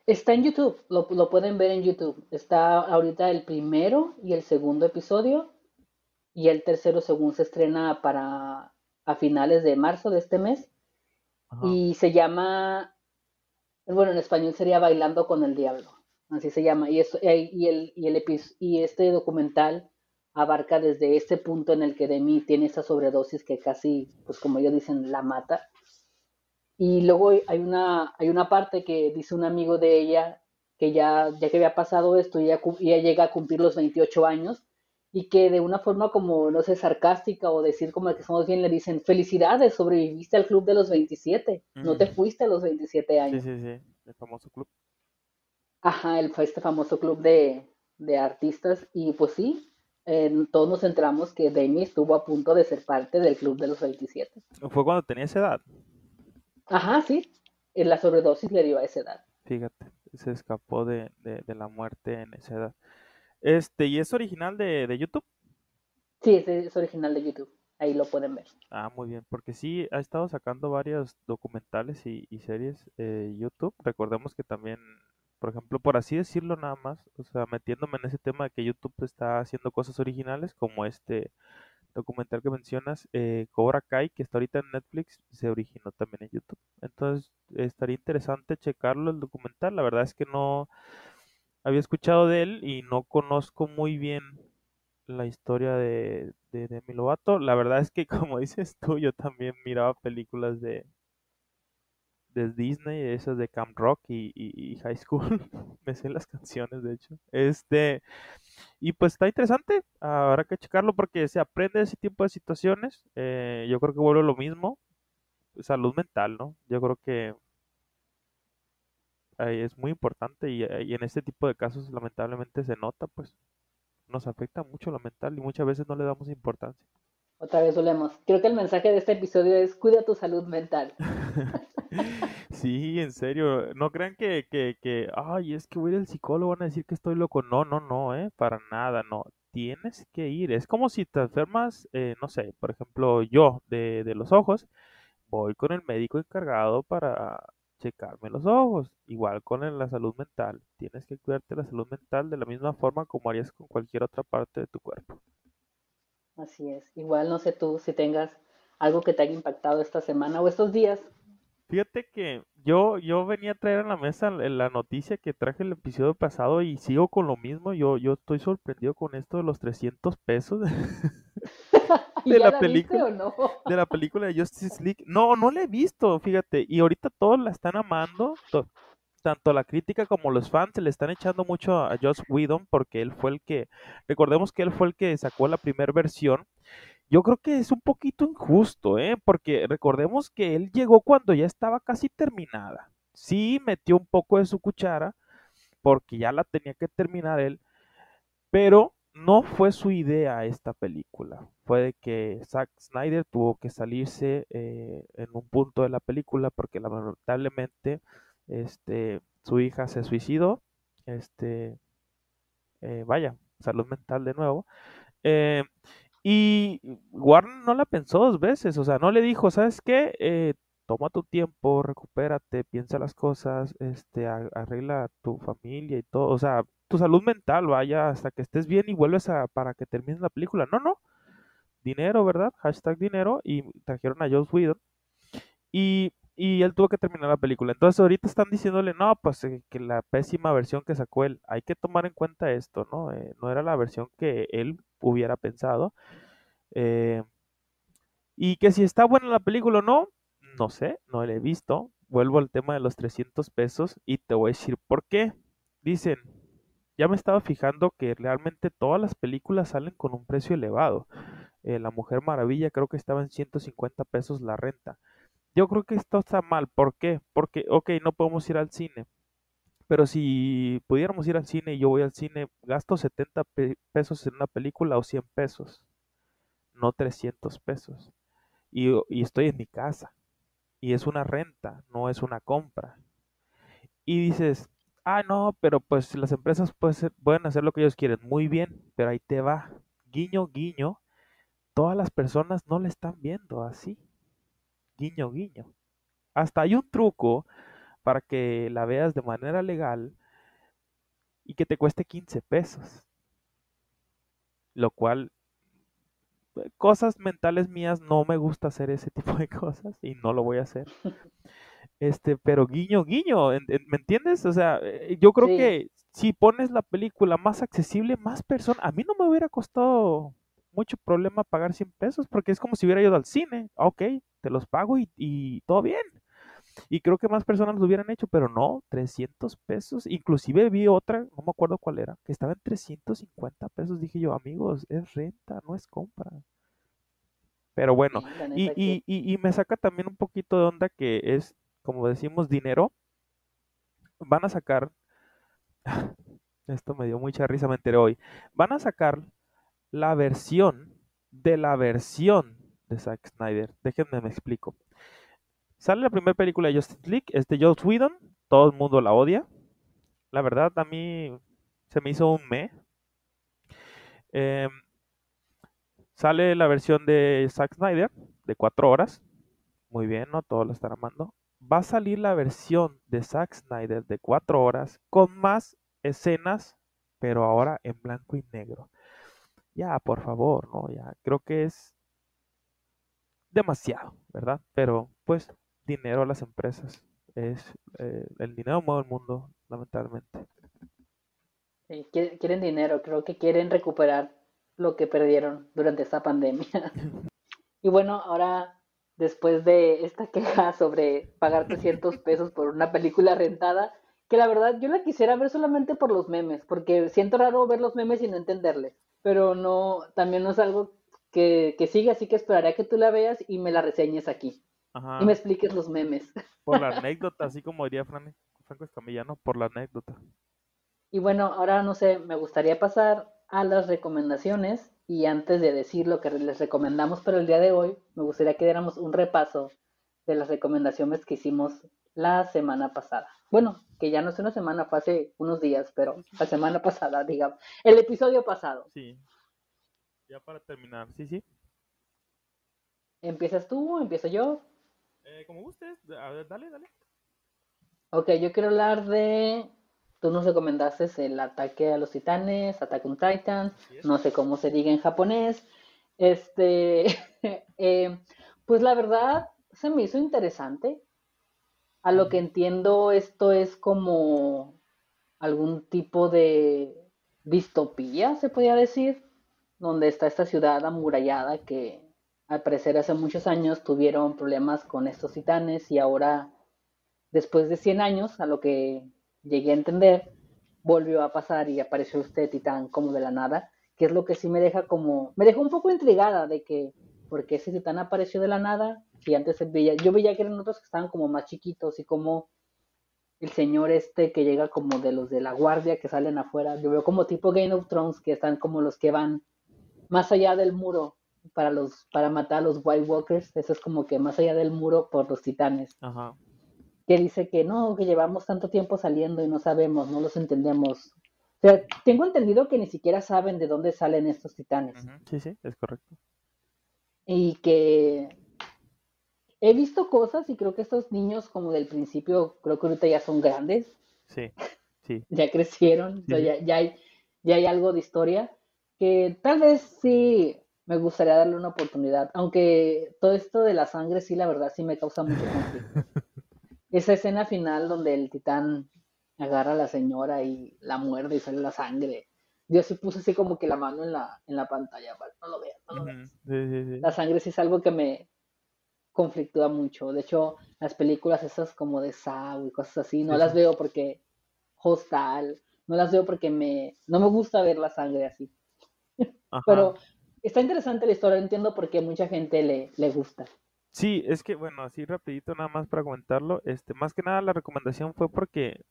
Speaker 1: Está en YouTube, lo, lo, pueden ver en YouTube. Está ahorita el primero y el segundo episodio y el tercero según se estrena para a finales de marzo de este mes. Y se llama, bueno, en español sería Bailando con el Diablo, así se llama. Y, eso, y, el, y, el y este documental abarca desde este punto en el que Demi tiene esa sobredosis que casi, pues como ellos dicen, la mata. Y luego hay una, hay una parte que dice un amigo de ella que ya, ya que había pasado esto, ya, ya llega a cumplir los 28 años y que de una forma como, no sé, sarcástica o decir como que somos bien, le dicen, felicidades, sobreviviste al club de los 27, no te fuiste a los 27 años.
Speaker 2: Sí, sí, sí, el famoso club.
Speaker 1: Ajá, el, este famoso club de, de artistas y pues sí, todos nos enteramos que Demi estuvo a punto de ser parte del club de los 27.
Speaker 2: ¿Fue cuando tenía esa edad?
Speaker 1: Ajá, sí, la sobredosis le dio a esa edad.
Speaker 2: Fíjate, se escapó de, de, de la muerte en esa edad. Este, ¿y es original de, de YouTube?
Speaker 1: Sí, es, original de YouTube. Ahí lo pueden ver.
Speaker 2: Ah, muy bien, porque sí ha estado sacando varios documentales y, series eh, YouTube. Recordemos que también, por ejemplo, por así decirlo nada más, o sea, metiéndome en ese tema de que YouTube está haciendo cosas originales, como este documental que mencionas, eh, Cobra Kai, que está ahorita en Netflix, se originó también en YouTube. Entonces, estaría interesante checarlo el documental. La verdad es que no, había escuchado de él y no conozco muy bien la historia de, de Demi Lovato. La verdad es que, *laughs* como dices tú, yo también miraba películas de, de Disney, esas de Camp Rock y, High School. *laughs* Me sé las canciones, de hecho. Este, y pues está interesante. Habrá que checarlo porque se aprende de ese tipo de situaciones. Eh, yo creo que vuelve lo mismo. Salud mental, ¿no? Yo creo que es muy importante y, en este tipo de casos lamentablemente se nota, pues nos afecta mucho lo mental y muchas veces no le damos importancia.
Speaker 1: Otra vez volvemos. Creo que el mensaje de este episodio es cuida tu salud mental. *laughs*
Speaker 2: sí, en serio. No crean que, que, que, ay, es que voy al psicólogo, van a decir que estoy loco. No, no, no, eh, para nada, no. Tienes que ir. Es como si te enfermas, eh, no sé, por ejemplo, yo de, de los ojos, voy con el médico encargado para checarme los ojos. Igual con la salud mental. Tienes que cuidarte la salud mental de la misma forma como harías con cualquier otra parte de tu cuerpo.
Speaker 1: Así es. Igual no sé tú si tengas algo que te haya impactado esta semana o estos días.
Speaker 2: Fíjate que yo, yo venía a traer en la mesa la noticia que traje el episodio pasado y sigo con lo mismo. Yo, yo estoy sorprendido con esto de los 300 pesos. *laughs* *laughs*
Speaker 1: de la, película no? *laughs*
Speaker 2: de la película de Justice League. No, no la he visto, fíjate. Y ahorita todos la están amando. tanto la crítica como los fans se le están echando mucho a Joss Whedon porque él fue el que, recordemos que él fue el que sacó la primera versión. Yo creo que es un poquito injusto, ¿eh? Porque recordemos que él llegó cuando ya estaba casi terminada. Sí metió un poco de su cuchara porque ya la tenía que terminar él, pero no fue su idea esta película. Fue que Zack Snyder tuvo que salirse eh, en un punto de la película porque lamentablemente este, su hija se suicidó. Este, eh, vaya, salud mental de nuevo. Eh, Y Warner no la pensó dos veces, o sea, no le dijo, ¿sabes qué? Toma tu tiempo, recupérate, piensa las cosas, este, arregla tu familia y todo, o sea, tu salud mental, vaya, hasta que estés bien y vuelves a, para que termines la película. No, no, dinero, ¿verdad? Hashtag dinero, y trajeron a Joss Whedon. Y, y él tuvo que terminar la película. Entonces ahorita están diciéndole, no, pues eh, que la pésima versión que sacó él, hay que tomar en cuenta esto, ¿no? Eh, no era la versión que él hubiera pensado. Eh, y que si está buena la película o no, no sé, no la he visto. Vuelvo al tema de los 300 pesos y te voy a decir por qué. Dicen, ya me estaba fijando que realmente todas las películas salen con un precio elevado. la Mujer Maravilla creo que estaba en 150 pesos la renta. Yo creo que esto está mal. ¿Por qué? Porque, ok, no podemos ir al cine. Pero si pudiéramos ir al cine y yo voy al cine, gasto 70 pesos en una película o 100 pesos, no 300 pesos. Y, y estoy en mi casa. Y es una renta, no es una compra. Y dices, ah, no, pero pues las empresas pueden hacer lo que ellos quieren. Muy bien, pero ahí te va. Guiño, guiño. Todas las personas no le están viendo así guiño, guiño. Hasta hay un truco para que la veas de manera legal y que te cueste 15 pesos. Lo cual, eh, cosas mentales mías, no me gusta hacer ese *laughs* tipo de cosas y no lo voy a hacer. *laughs* Este, pero guiño, guiño, ¿me entiendes? O sea, eh, yo creo que si pones la película más accesible, más personas, a mí no me hubiera costado mucho problema pagar 100 pesos porque es como si hubiera ido al cine. Ok, te los pago y, todo bien. Y creo que más personas lo hubieran hecho, pero no, 300 pesos. Inclusive vi otra, no me acuerdo cuál era, que estaba en 350 pesos. Dije yo, amigos, es renta, no es compra. Pero bueno, y, y, y, me saca también un poquito de onda que es, como decimos, dinero. Van a sacar, *laughs* esto me dio mucha risa, me enteré hoy. Van a sacar la versión de la versión de Zack Snyder. Déjenme me explico. Sale la primera película de Justice League, es de Joss Whedon, todo el mundo la odia. La verdad, a mí se me hizo un me. Em, sale la versión de Zack Snyder, de cuatro horas. Muy bien, ¿no? Todos la están amando. Va a salir la versión de Zack Snyder de cuatro horas con más escenas, pero ahora en blanco y negro. Ya, por favor, ¿no? Ya, creo que es demasiado, ¿verdad? Pero pues dinero a las empresas. Es eh, el dinero mueve el mundo, lamentablemente.
Speaker 1: quieren dinero, creo que quieren recuperar lo que perdieron durante esta pandemia. *laughs* y bueno, ahora después de esta queja *laughs* sobre pagar 300 *laughs* pesos por una película rentada, que la verdad yo la quisiera ver solamente por los memes, porque siento raro ver los memes y no entenderles, pero no, también no es algo que, que sigue, así que esperaré a que tú la veas y me la reseñes aquí. Y me expliques los memes. *laughs*
Speaker 2: Por la anécdota, así como diría Franco Escamilla, ¿no? Por la anécdota.
Speaker 1: Y bueno, ahora no sé, me gustaría pasar a las recomendaciones y antes de decir lo que les recomendamos para el día de hoy, me gustaría que diéramos un repaso de las recomendaciones que hicimos la semana pasada. Bueno, que ya no es una semana, fue hace unos días, pero la semana *laughs* pasada, digamos, el episodio pasado.
Speaker 2: Sí, ya para terminar, sí, sí.
Speaker 1: ¿Empiezas tú o empiezo yo?
Speaker 2: Eh, como gustes, a ver, dale, dale.
Speaker 1: Ok, yo quiero hablar de. Tú nos recomendaste el ataque a los titanes, Attack on Titan, no sé cómo se diga en japonés. Este. *laughs* Eh, pues la verdad, se me hizo interesante. A lo que entiendo, esto es como algún tipo de distopía, se podría decir donde está esta ciudad amurallada que al parecer hace muchos años tuvieron problemas con estos titanes y ahora, después de 100 años, a lo que llegué a entender, volvió a pasar y apareció este titán como de la nada, que es lo que sí me deja como, me dejó un poco intrigada de que, porque ese titán apareció de la nada, si antes veía, yo veía que eran otros que estaban como más chiquitos y como el señor este que llega como de los de la guardia que salen afuera, yo veo como tipo Game of Thrones que están como los que van más allá del muro para los para matar a los White Walkers, eso es como que más allá del muro por los titanes. Ajá. Que dice que no, que llevamos tanto tiempo saliendo y no sabemos, no los entendemos. O sea, tengo entendido que ni siquiera saben de dónde salen estos titanes.
Speaker 2: Sí, sí, es correcto.
Speaker 1: Y que he visto cosas y creo que estos niños como del principio, creo que ahorita ya son grandes.
Speaker 2: Sí, *laughs* sí.
Speaker 1: ya crecieron, ya, ya, hay, ya hay algo de historia que tal vez sí me gustaría darle una oportunidad, aunque todo esto de la sangre sí, la verdad, sí me causa mucho conflicto. *laughs* Esa escena final donde el titán agarra a la señora y la muerde y sale la sangre. Yo sí puse así como que la mano en la, en la pantalla, no lo veas, no lo veas. La sangre sí es algo que me conflictúa mucho. De hecho, las películas esas como de Saw y cosas así, no las veo porque Hostal, no las veo porque me, no me gusta ver la sangre así. *laughs* Pero está interesante la historia, entiendo por qué mucha gente le, le gusta.
Speaker 2: Sí, es que bueno, así rapidito nada más para comentarlo, este, más que nada la recomendación fue porque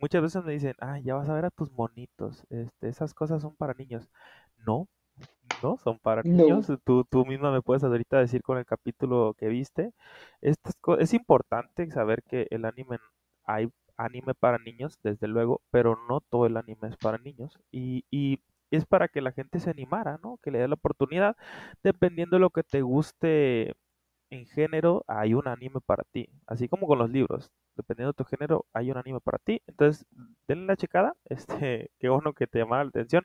Speaker 2: muchas veces me dicen, ah, ya vas a ver a tus monitos, este, esas cosas son para niños. No, no son para niños. Tú, tú misma me puedes ahorita decir con el capítulo que viste. Esto es, importante saber que el anime, hay anime para niños, desde luego, pero no todo el anime es para niños. Y, y es para que la gente se animara, ¿no? Que le dé la oportunidad, dependiendo de lo que te guste en género, hay un anime para ti. Así como con los libros dependiendo de tu género, hay un anime para ti. Entonces, denle la checada. *laughs* Este, qué bueno que te llamara la atención.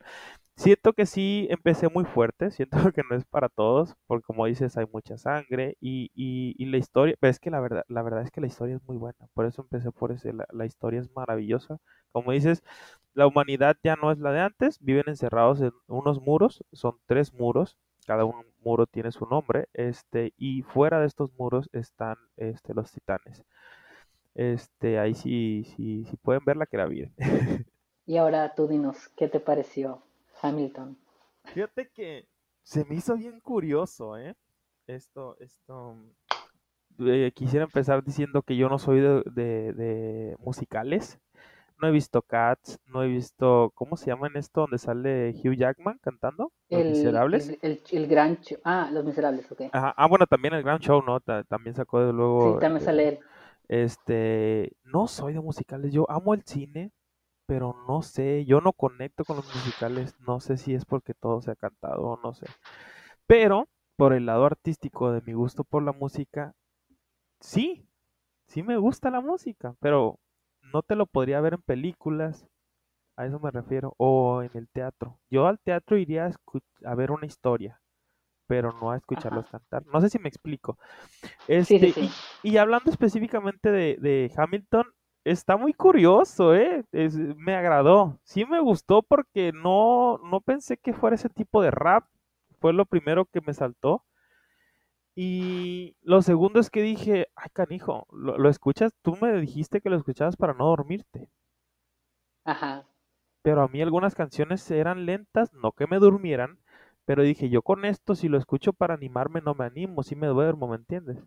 Speaker 2: Siento que sí empecé muy fuerte, siento *laughs* que no es para todos, porque como dices, hay mucha sangre y, y, la historia, pero es que la verdad, la verdad es que la historia es muy buena, por eso empecé por ese, la, la historia es maravillosa. Como dices, la humanidad ya no es la de antes, viven encerrados en unos muros, son tres muros, cada un muro tiene su nombre, este, y fuera de estos muros están este, los titanes. Este, ahí sí, sí, sí pueden verla que la bien. *laughs*
Speaker 1: y ahora tú dinos, ¿qué te pareció Hamilton?
Speaker 2: Fíjate que se me hizo bien curioso, ¿eh? Esto, esto. Eh, quisiera empezar diciendo que yo no soy de, musicales. No he visto Cats, no he visto. ¿Cómo se llama en esto donde sale Hugh Jackman cantando?
Speaker 1: Los Miserables. El, gran show. Ah, Los Miserables, ok.
Speaker 2: Ah, bueno, también el gran show, ¿no? también sacó de luego.
Speaker 1: Sí, también sale él.
Speaker 2: Este, no soy de musicales, yo amo el cine, pero no sé, yo no conecto con los musicales, no sé si es porque todo se ha cantado o no sé. Pero por el lado artístico de mi gusto por la música, sí, sí me gusta la música, pero no te lo podría ver en películas, a eso me refiero, o en el teatro. Yo al teatro iría a, a ver una historia, pero no a escucharlos cantar. No sé si me explico. Este, Y, hablando específicamente de, Hamilton, está muy curioso, ¿eh? me agradó. Sí me gustó porque no, no pensé que fuera ese tipo de rap. Fue lo primero que me saltó. Y lo segundo es que dije, ay canijo, ¿lo, lo escuchas? Tú me dijiste que lo escuchabas para no dormirte.
Speaker 1: Ajá.
Speaker 2: Pero a mí algunas canciones eran lentas, no que me durmieran, pero dije, yo con esto, si lo escucho para animarme, no me animo, si me duermo, ¿me entiendes?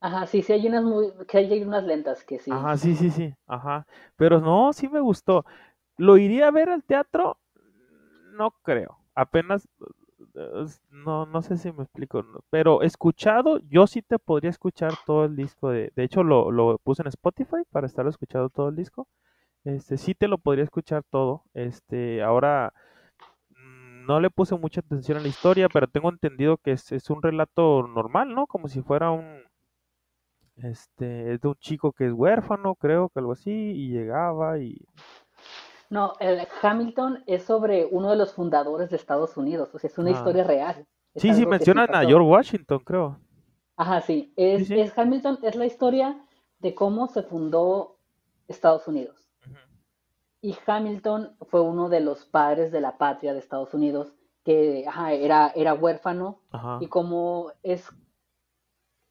Speaker 1: Ajá, sí, sí, hay unas, muy, que hay unas lentas que sí.
Speaker 2: Ajá, sí, sí, sí, ajá. Pero no, sí me gustó. ¿Lo iría a ver al teatro? No creo. Apenas, no, no sé si me explico. Pero escuchado, yo sí te podría escuchar todo el disco. De, de hecho, lo, lo puse en Spotify para estar escuchando todo el disco. Este, sí te lo podría escuchar todo. Este, ahora no le puse mucha atención a la historia, pero tengo entendido que es, un relato normal, ¿no? Como si fuera un, este, es de un chico que es huérfano, creo que algo así, y llegaba y...
Speaker 1: No, el Hamilton es sobre uno de los fundadores de Estados Unidos, o sea, es una ah. historia real.
Speaker 2: sí, sí, mencionan a George Washington, creo.
Speaker 1: Ajá, sí. Es, es Hamilton, es la historia de cómo se fundó Estados Unidos. Y Hamilton fue uno de los padres de la patria de Estados Unidos, que era, era huérfano. Y como es,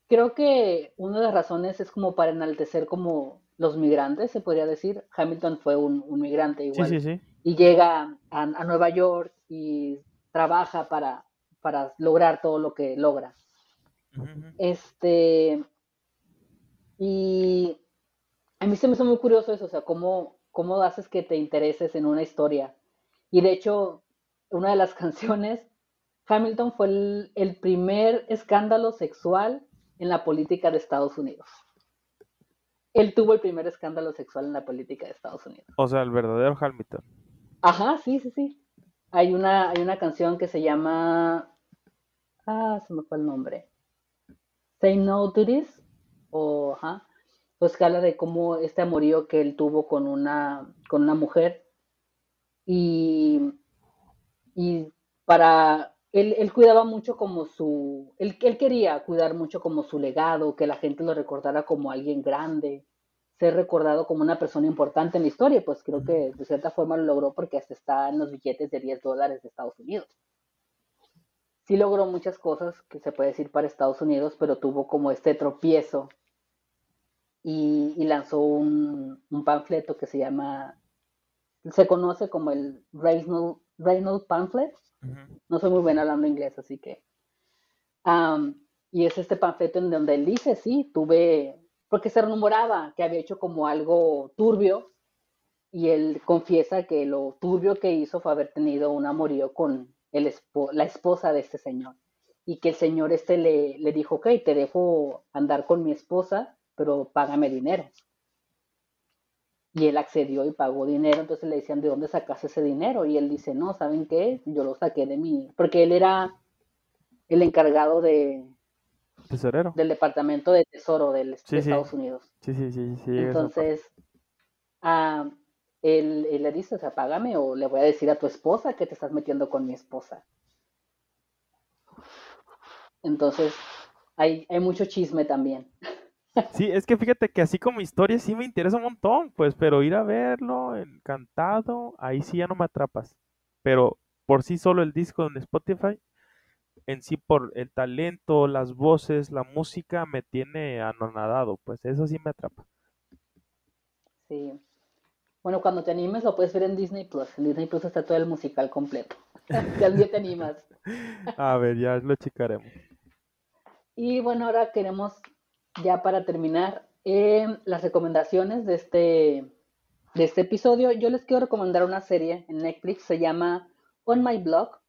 Speaker 1: creo que una de las razones es como para enaltecer como los migrantes, se podría decir. Hamilton fue un, migrante igual. Y llega a, Nueva York y trabaja para, para lograr todo lo que logra. Este, y a mí se me hizo muy curioso eso, o sea, cómo cómo haces que te intereses en una historia. Y de hecho, una de las *laughs* canciones, Hamilton fue el, primer escándalo sexual en la política de Estados Unidos. Él tuvo el primer escándalo sexual en la política de Estados Unidos.
Speaker 2: O sea, el verdadero Hamilton.
Speaker 1: Ajá, sí, sí, sí. Hay una, hay una canción que se llama. Ah, se me fue el nombre. Say No to This. O, ajá. Pues que habla de cómo este amorío que él tuvo con una, con una mujer. Y, y para. Él, él cuidaba mucho como su. Él, él quería cuidar mucho como su legado, que la gente lo recordara como alguien grande ser recordado como una persona importante en la historia, pues creo que de cierta forma lo logró porque hasta está en los billetes de 10 dólares de Estados Unidos. Sí logró muchas cosas que se puede decir para Estados Unidos, pero tuvo como este tropiezo y, lanzó un, un, panfleto que se llama, se conoce como el Reynolds, Reynolds Pamphlet. Uh -huh. No soy muy buena hablando inglés, así que... Um, y es este panfleto en donde él dice, sí, tuve porque se rumoraba que había hecho como algo turbio y él confiesa que lo turbio que hizo fue haber tenido un amorío con el espo la esposa de este señor y que el señor este le, le dijo, ok, te dejo andar con mi esposa, pero págame dinero. Y él accedió y pagó dinero, entonces le decían, ¿de dónde sacaste ese dinero? Y él dice, no, ¿saben qué? Yo lo saqué de mí, porque él era el encargado de,
Speaker 2: Tesorero.
Speaker 1: del Departamento de Tesoro del,
Speaker 2: Sí,
Speaker 1: de
Speaker 2: sí.
Speaker 1: Estados Unidos.
Speaker 2: Sí, sí, sí, sí.
Speaker 1: Entonces, ah, él, él le dice, o sea, págame o le voy a decir a tu esposa que te estás metiendo con mi esposa. Entonces, hay, hay mucho chisme también.
Speaker 2: Sí, es que fíjate que así como historia sí me interesa un montón, pues, pero ir a verlo encantado, ahí sí ya no me atrapas. Pero por sí solo el disco en Spotify, en sí por el talento, las voces, la música, me tiene anonadado, pues eso sí me atrapa.
Speaker 1: Sí. Bueno, cuando te animes lo puedes ver en Disney Plus. En Disney Plus está todo el musical completo. *laughs* Si algún día te animas.
Speaker 2: A ver, ya lo checaremos.
Speaker 1: Y bueno, ahora queremos, ya para terminar, eh, las recomendaciones de este, de este episodio. Yo les quiero recomendar una serie en Netflix, se llama On My Blog,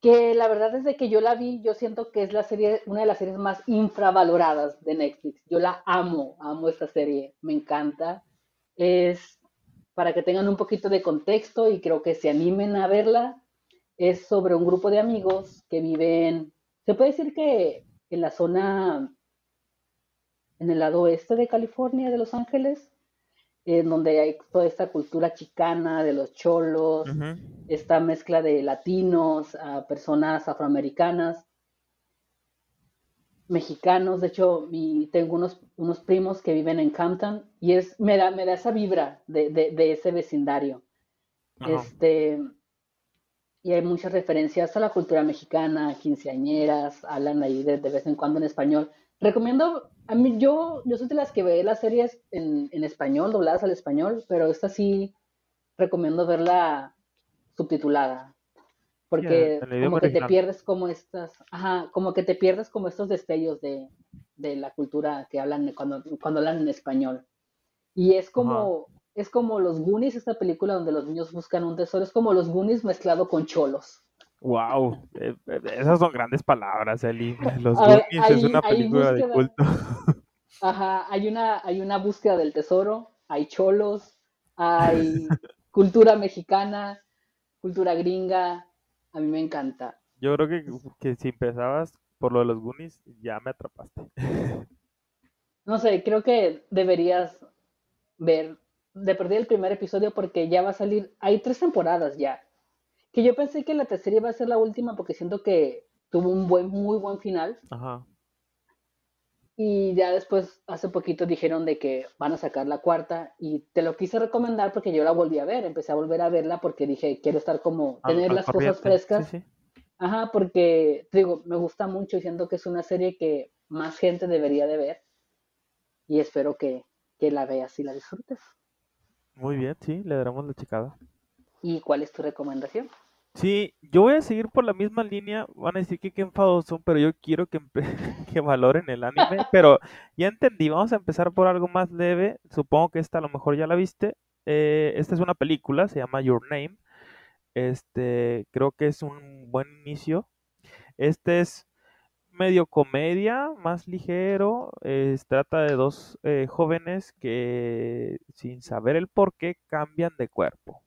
Speaker 1: que la verdad desde que yo la vi, yo siento que es la serie, una de las series más infravaloradas de Netflix. Yo la amo, amo esta serie, me encanta. Es para que tengan un poquito de contexto y creo que se animen a verla. Es sobre un grupo de amigos que viven, se puede decir que en la zona, en el lado oeste de California, de Los Ángeles, en donde hay toda esta cultura chicana de los cholos, esta mezcla de latinos, a personas afroamericanas, mexicanos. De hecho, mi, tengo unos, unos primos que viven en Compton y es, me, da, me da esa vibra de, de, de ese vecindario. Este, y hay muchas referencias a la cultura mexicana, quinceañeras, hablan ahí de, de vez en cuando en español. Recomiendo, a mí yo, yo soy de las que ve las series en, en español, dobladas al español, pero esta sí recomiendo verla subtitulada, porque como que te pierdes como estas, ajá, como que te pierdes como estos destellos de, de la cultura que hablan cuando, cuando hablan en español. Y es como, es como los Goonies, esta película donde los niños buscan un tesoro, es como los Goonies mezclado con cholos.
Speaker 2: Wow, eh, eh, esas son grandes palabras, Eli. *laughs* Los
Speaker 1: ver,
Speaker 2: Goonies es una película de
Speaker 1: búsqueda,
Speaker 2: culto. *laughs*
Speaker 1: ajá, hay una, hay una búsqueda del tesoro, hay cholos, hay *laughs* cultura mexicana, cultura gringa, a mí me encanta.
Speaker 2: Yo creo que, que si empezabas por lo de los Goonies, ya me atrapaste.
Speaker 1: No sé, creo que deberías ver, de perder el primer episodio porque ya va a salir, hay tres temporadas ya. Que yo pensé que la tercera iba a ser la última porque siento que tuvo un buen, muy buen final.
Speaker 2: Ajá.
Speaker 1: Y ya después, hace poquito dijeron de que van a sacar la cuarta y te lo quise recomendar porque yo la volví a ver, empecé a volver a verla porque dije, quiero estar como, tener
Speaker 2: al
Speaker 1: las cosas.
Speaker 2: Sí,
Speaker 1: frescas.
Speaker 2: sí.
Speaker 1: Ajá, porque, te digo, me gusta mucho y siento que es una serie que más gente debería de ver y espero que, que la veas y la disfrutes.
Speaker 2: Muy bien, sí, le daremos la checada.
Speaker 1: ¿Y cuál es tu recomendación?
Speaker 2: Sí, yo voy a seguir por la misma línea. Van a decir que qué enfadosos son, pero yo quiero que, *laughs* que valoren el anime. *laughs* Pero ya entendí, vamos a empezar por algo más leve. Supongo que esta a lo mejor ya la viste. Eh, esta es una película, se llama Your Name. Este, creo que es un buen inicio. Este es medio comedia, más ligero. eh, trata de dos eh, jóvenes que sin saber el por qué cambian de cuerpo.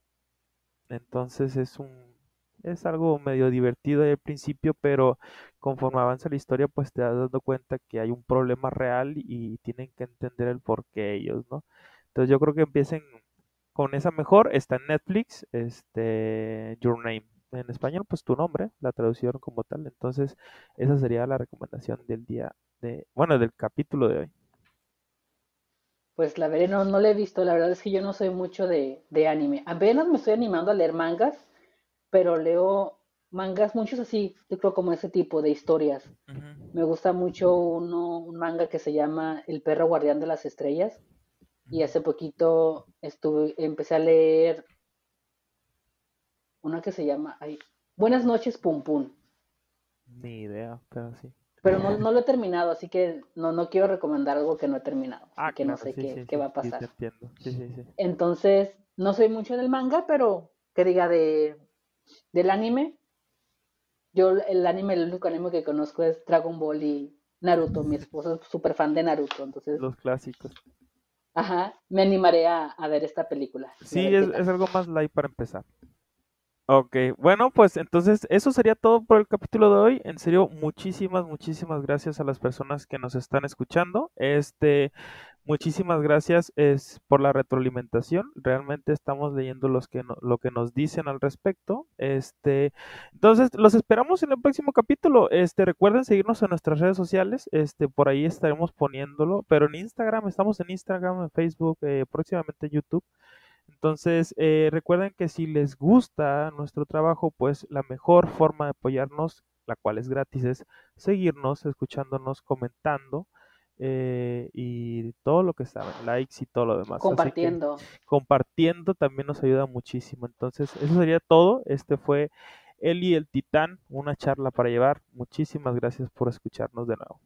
Speaker 2: Entonces es un es algo medio divertido al principio, pero conforme avanza la historia, pues te das dando cuenta que hay un problema real y tienen que entender el por qué ellos, ¿no? Entonces yo creo que empiecen con esa mejor, está en Netflix, este Your Name. En español, pues tu nombre, la traducción como tal. Entonces, esa sería la recomendación del día de, bueno, del capítulo de hoy.
Speaker 1: Pues la veré, no, no la he visto, la verdad es que yo no soy mucho de, de anime. Apenas me estoy animando a leer mangas, pero leo mangas muchos así, yo creo como ese tipo de historias. Me gusta mucho uno, un manga que se llama El perro guardián de las estrellas y hace poquito estuve, empecé a leer una que se llama ay, Buenas noches, Pum Pum,
Speaker 2: Ni idea, pero sí.
Speaker 1: pero no, no lo he terminado, así que no, no quiero recomendar algo que no he terminado,
Speaker 2: Ah,
Speaker 1: que no sé
Speaker 2: sí,
Speaker 1: qué,
Speaker 2: sí,
Speaker 1: qué
Speaker 2: sí,
Speaker 1: va a pasar.
Speaker 2: entiendo. Sí, sí, sí.
Speaker 1: Entonces, no soy mucho del manga, pero que diga de, del anime, yo el anime, el único anime que conozco es Dragon Ball y Naruto, mi esposo es súper fan de Naruto, entonces,
Speaker 2: Los clásicos.
Speaker 1: ajá, me animaré a, a ver esta película
Speaker 2: Sí, es, es algo más light para empezar. Ok, bueno, pues entonces eso sería todo por el capítulo de hoy. En serio, muchísimas, muchísimas gracias a las personas que nos están escuchando. Este, muchísimas gracias es por la retroalimentación. Realmente estamos leyendo los que no- lo que nos dicen al respecto. Este, entonces los esperamos en el próximo capítulo. Este, recuerden seguirnos en nuestras redes sociales. Este, por ahí estaremos poniéndolo, pero en Instagram, estamos en Instagram, en Facebook, eh, próximamente en YouTube. Entonces, eh, recuerden que si les gusta nuestro trabajo, pues la mejor forma de apoyarnos, la cual es gratis, es seguirnos, escuchándonos, comentando eh, y todo lo que saben, likes y todo lo demás.
Speaker 1: Compartiendo.
Speaker 2: compartiendo también nos ayuda muchísimo. Entonces, eso sería todo. Este fue Eli el Titán, una charla para llevar. Muchísimas gracias por escucharnos de nuevo.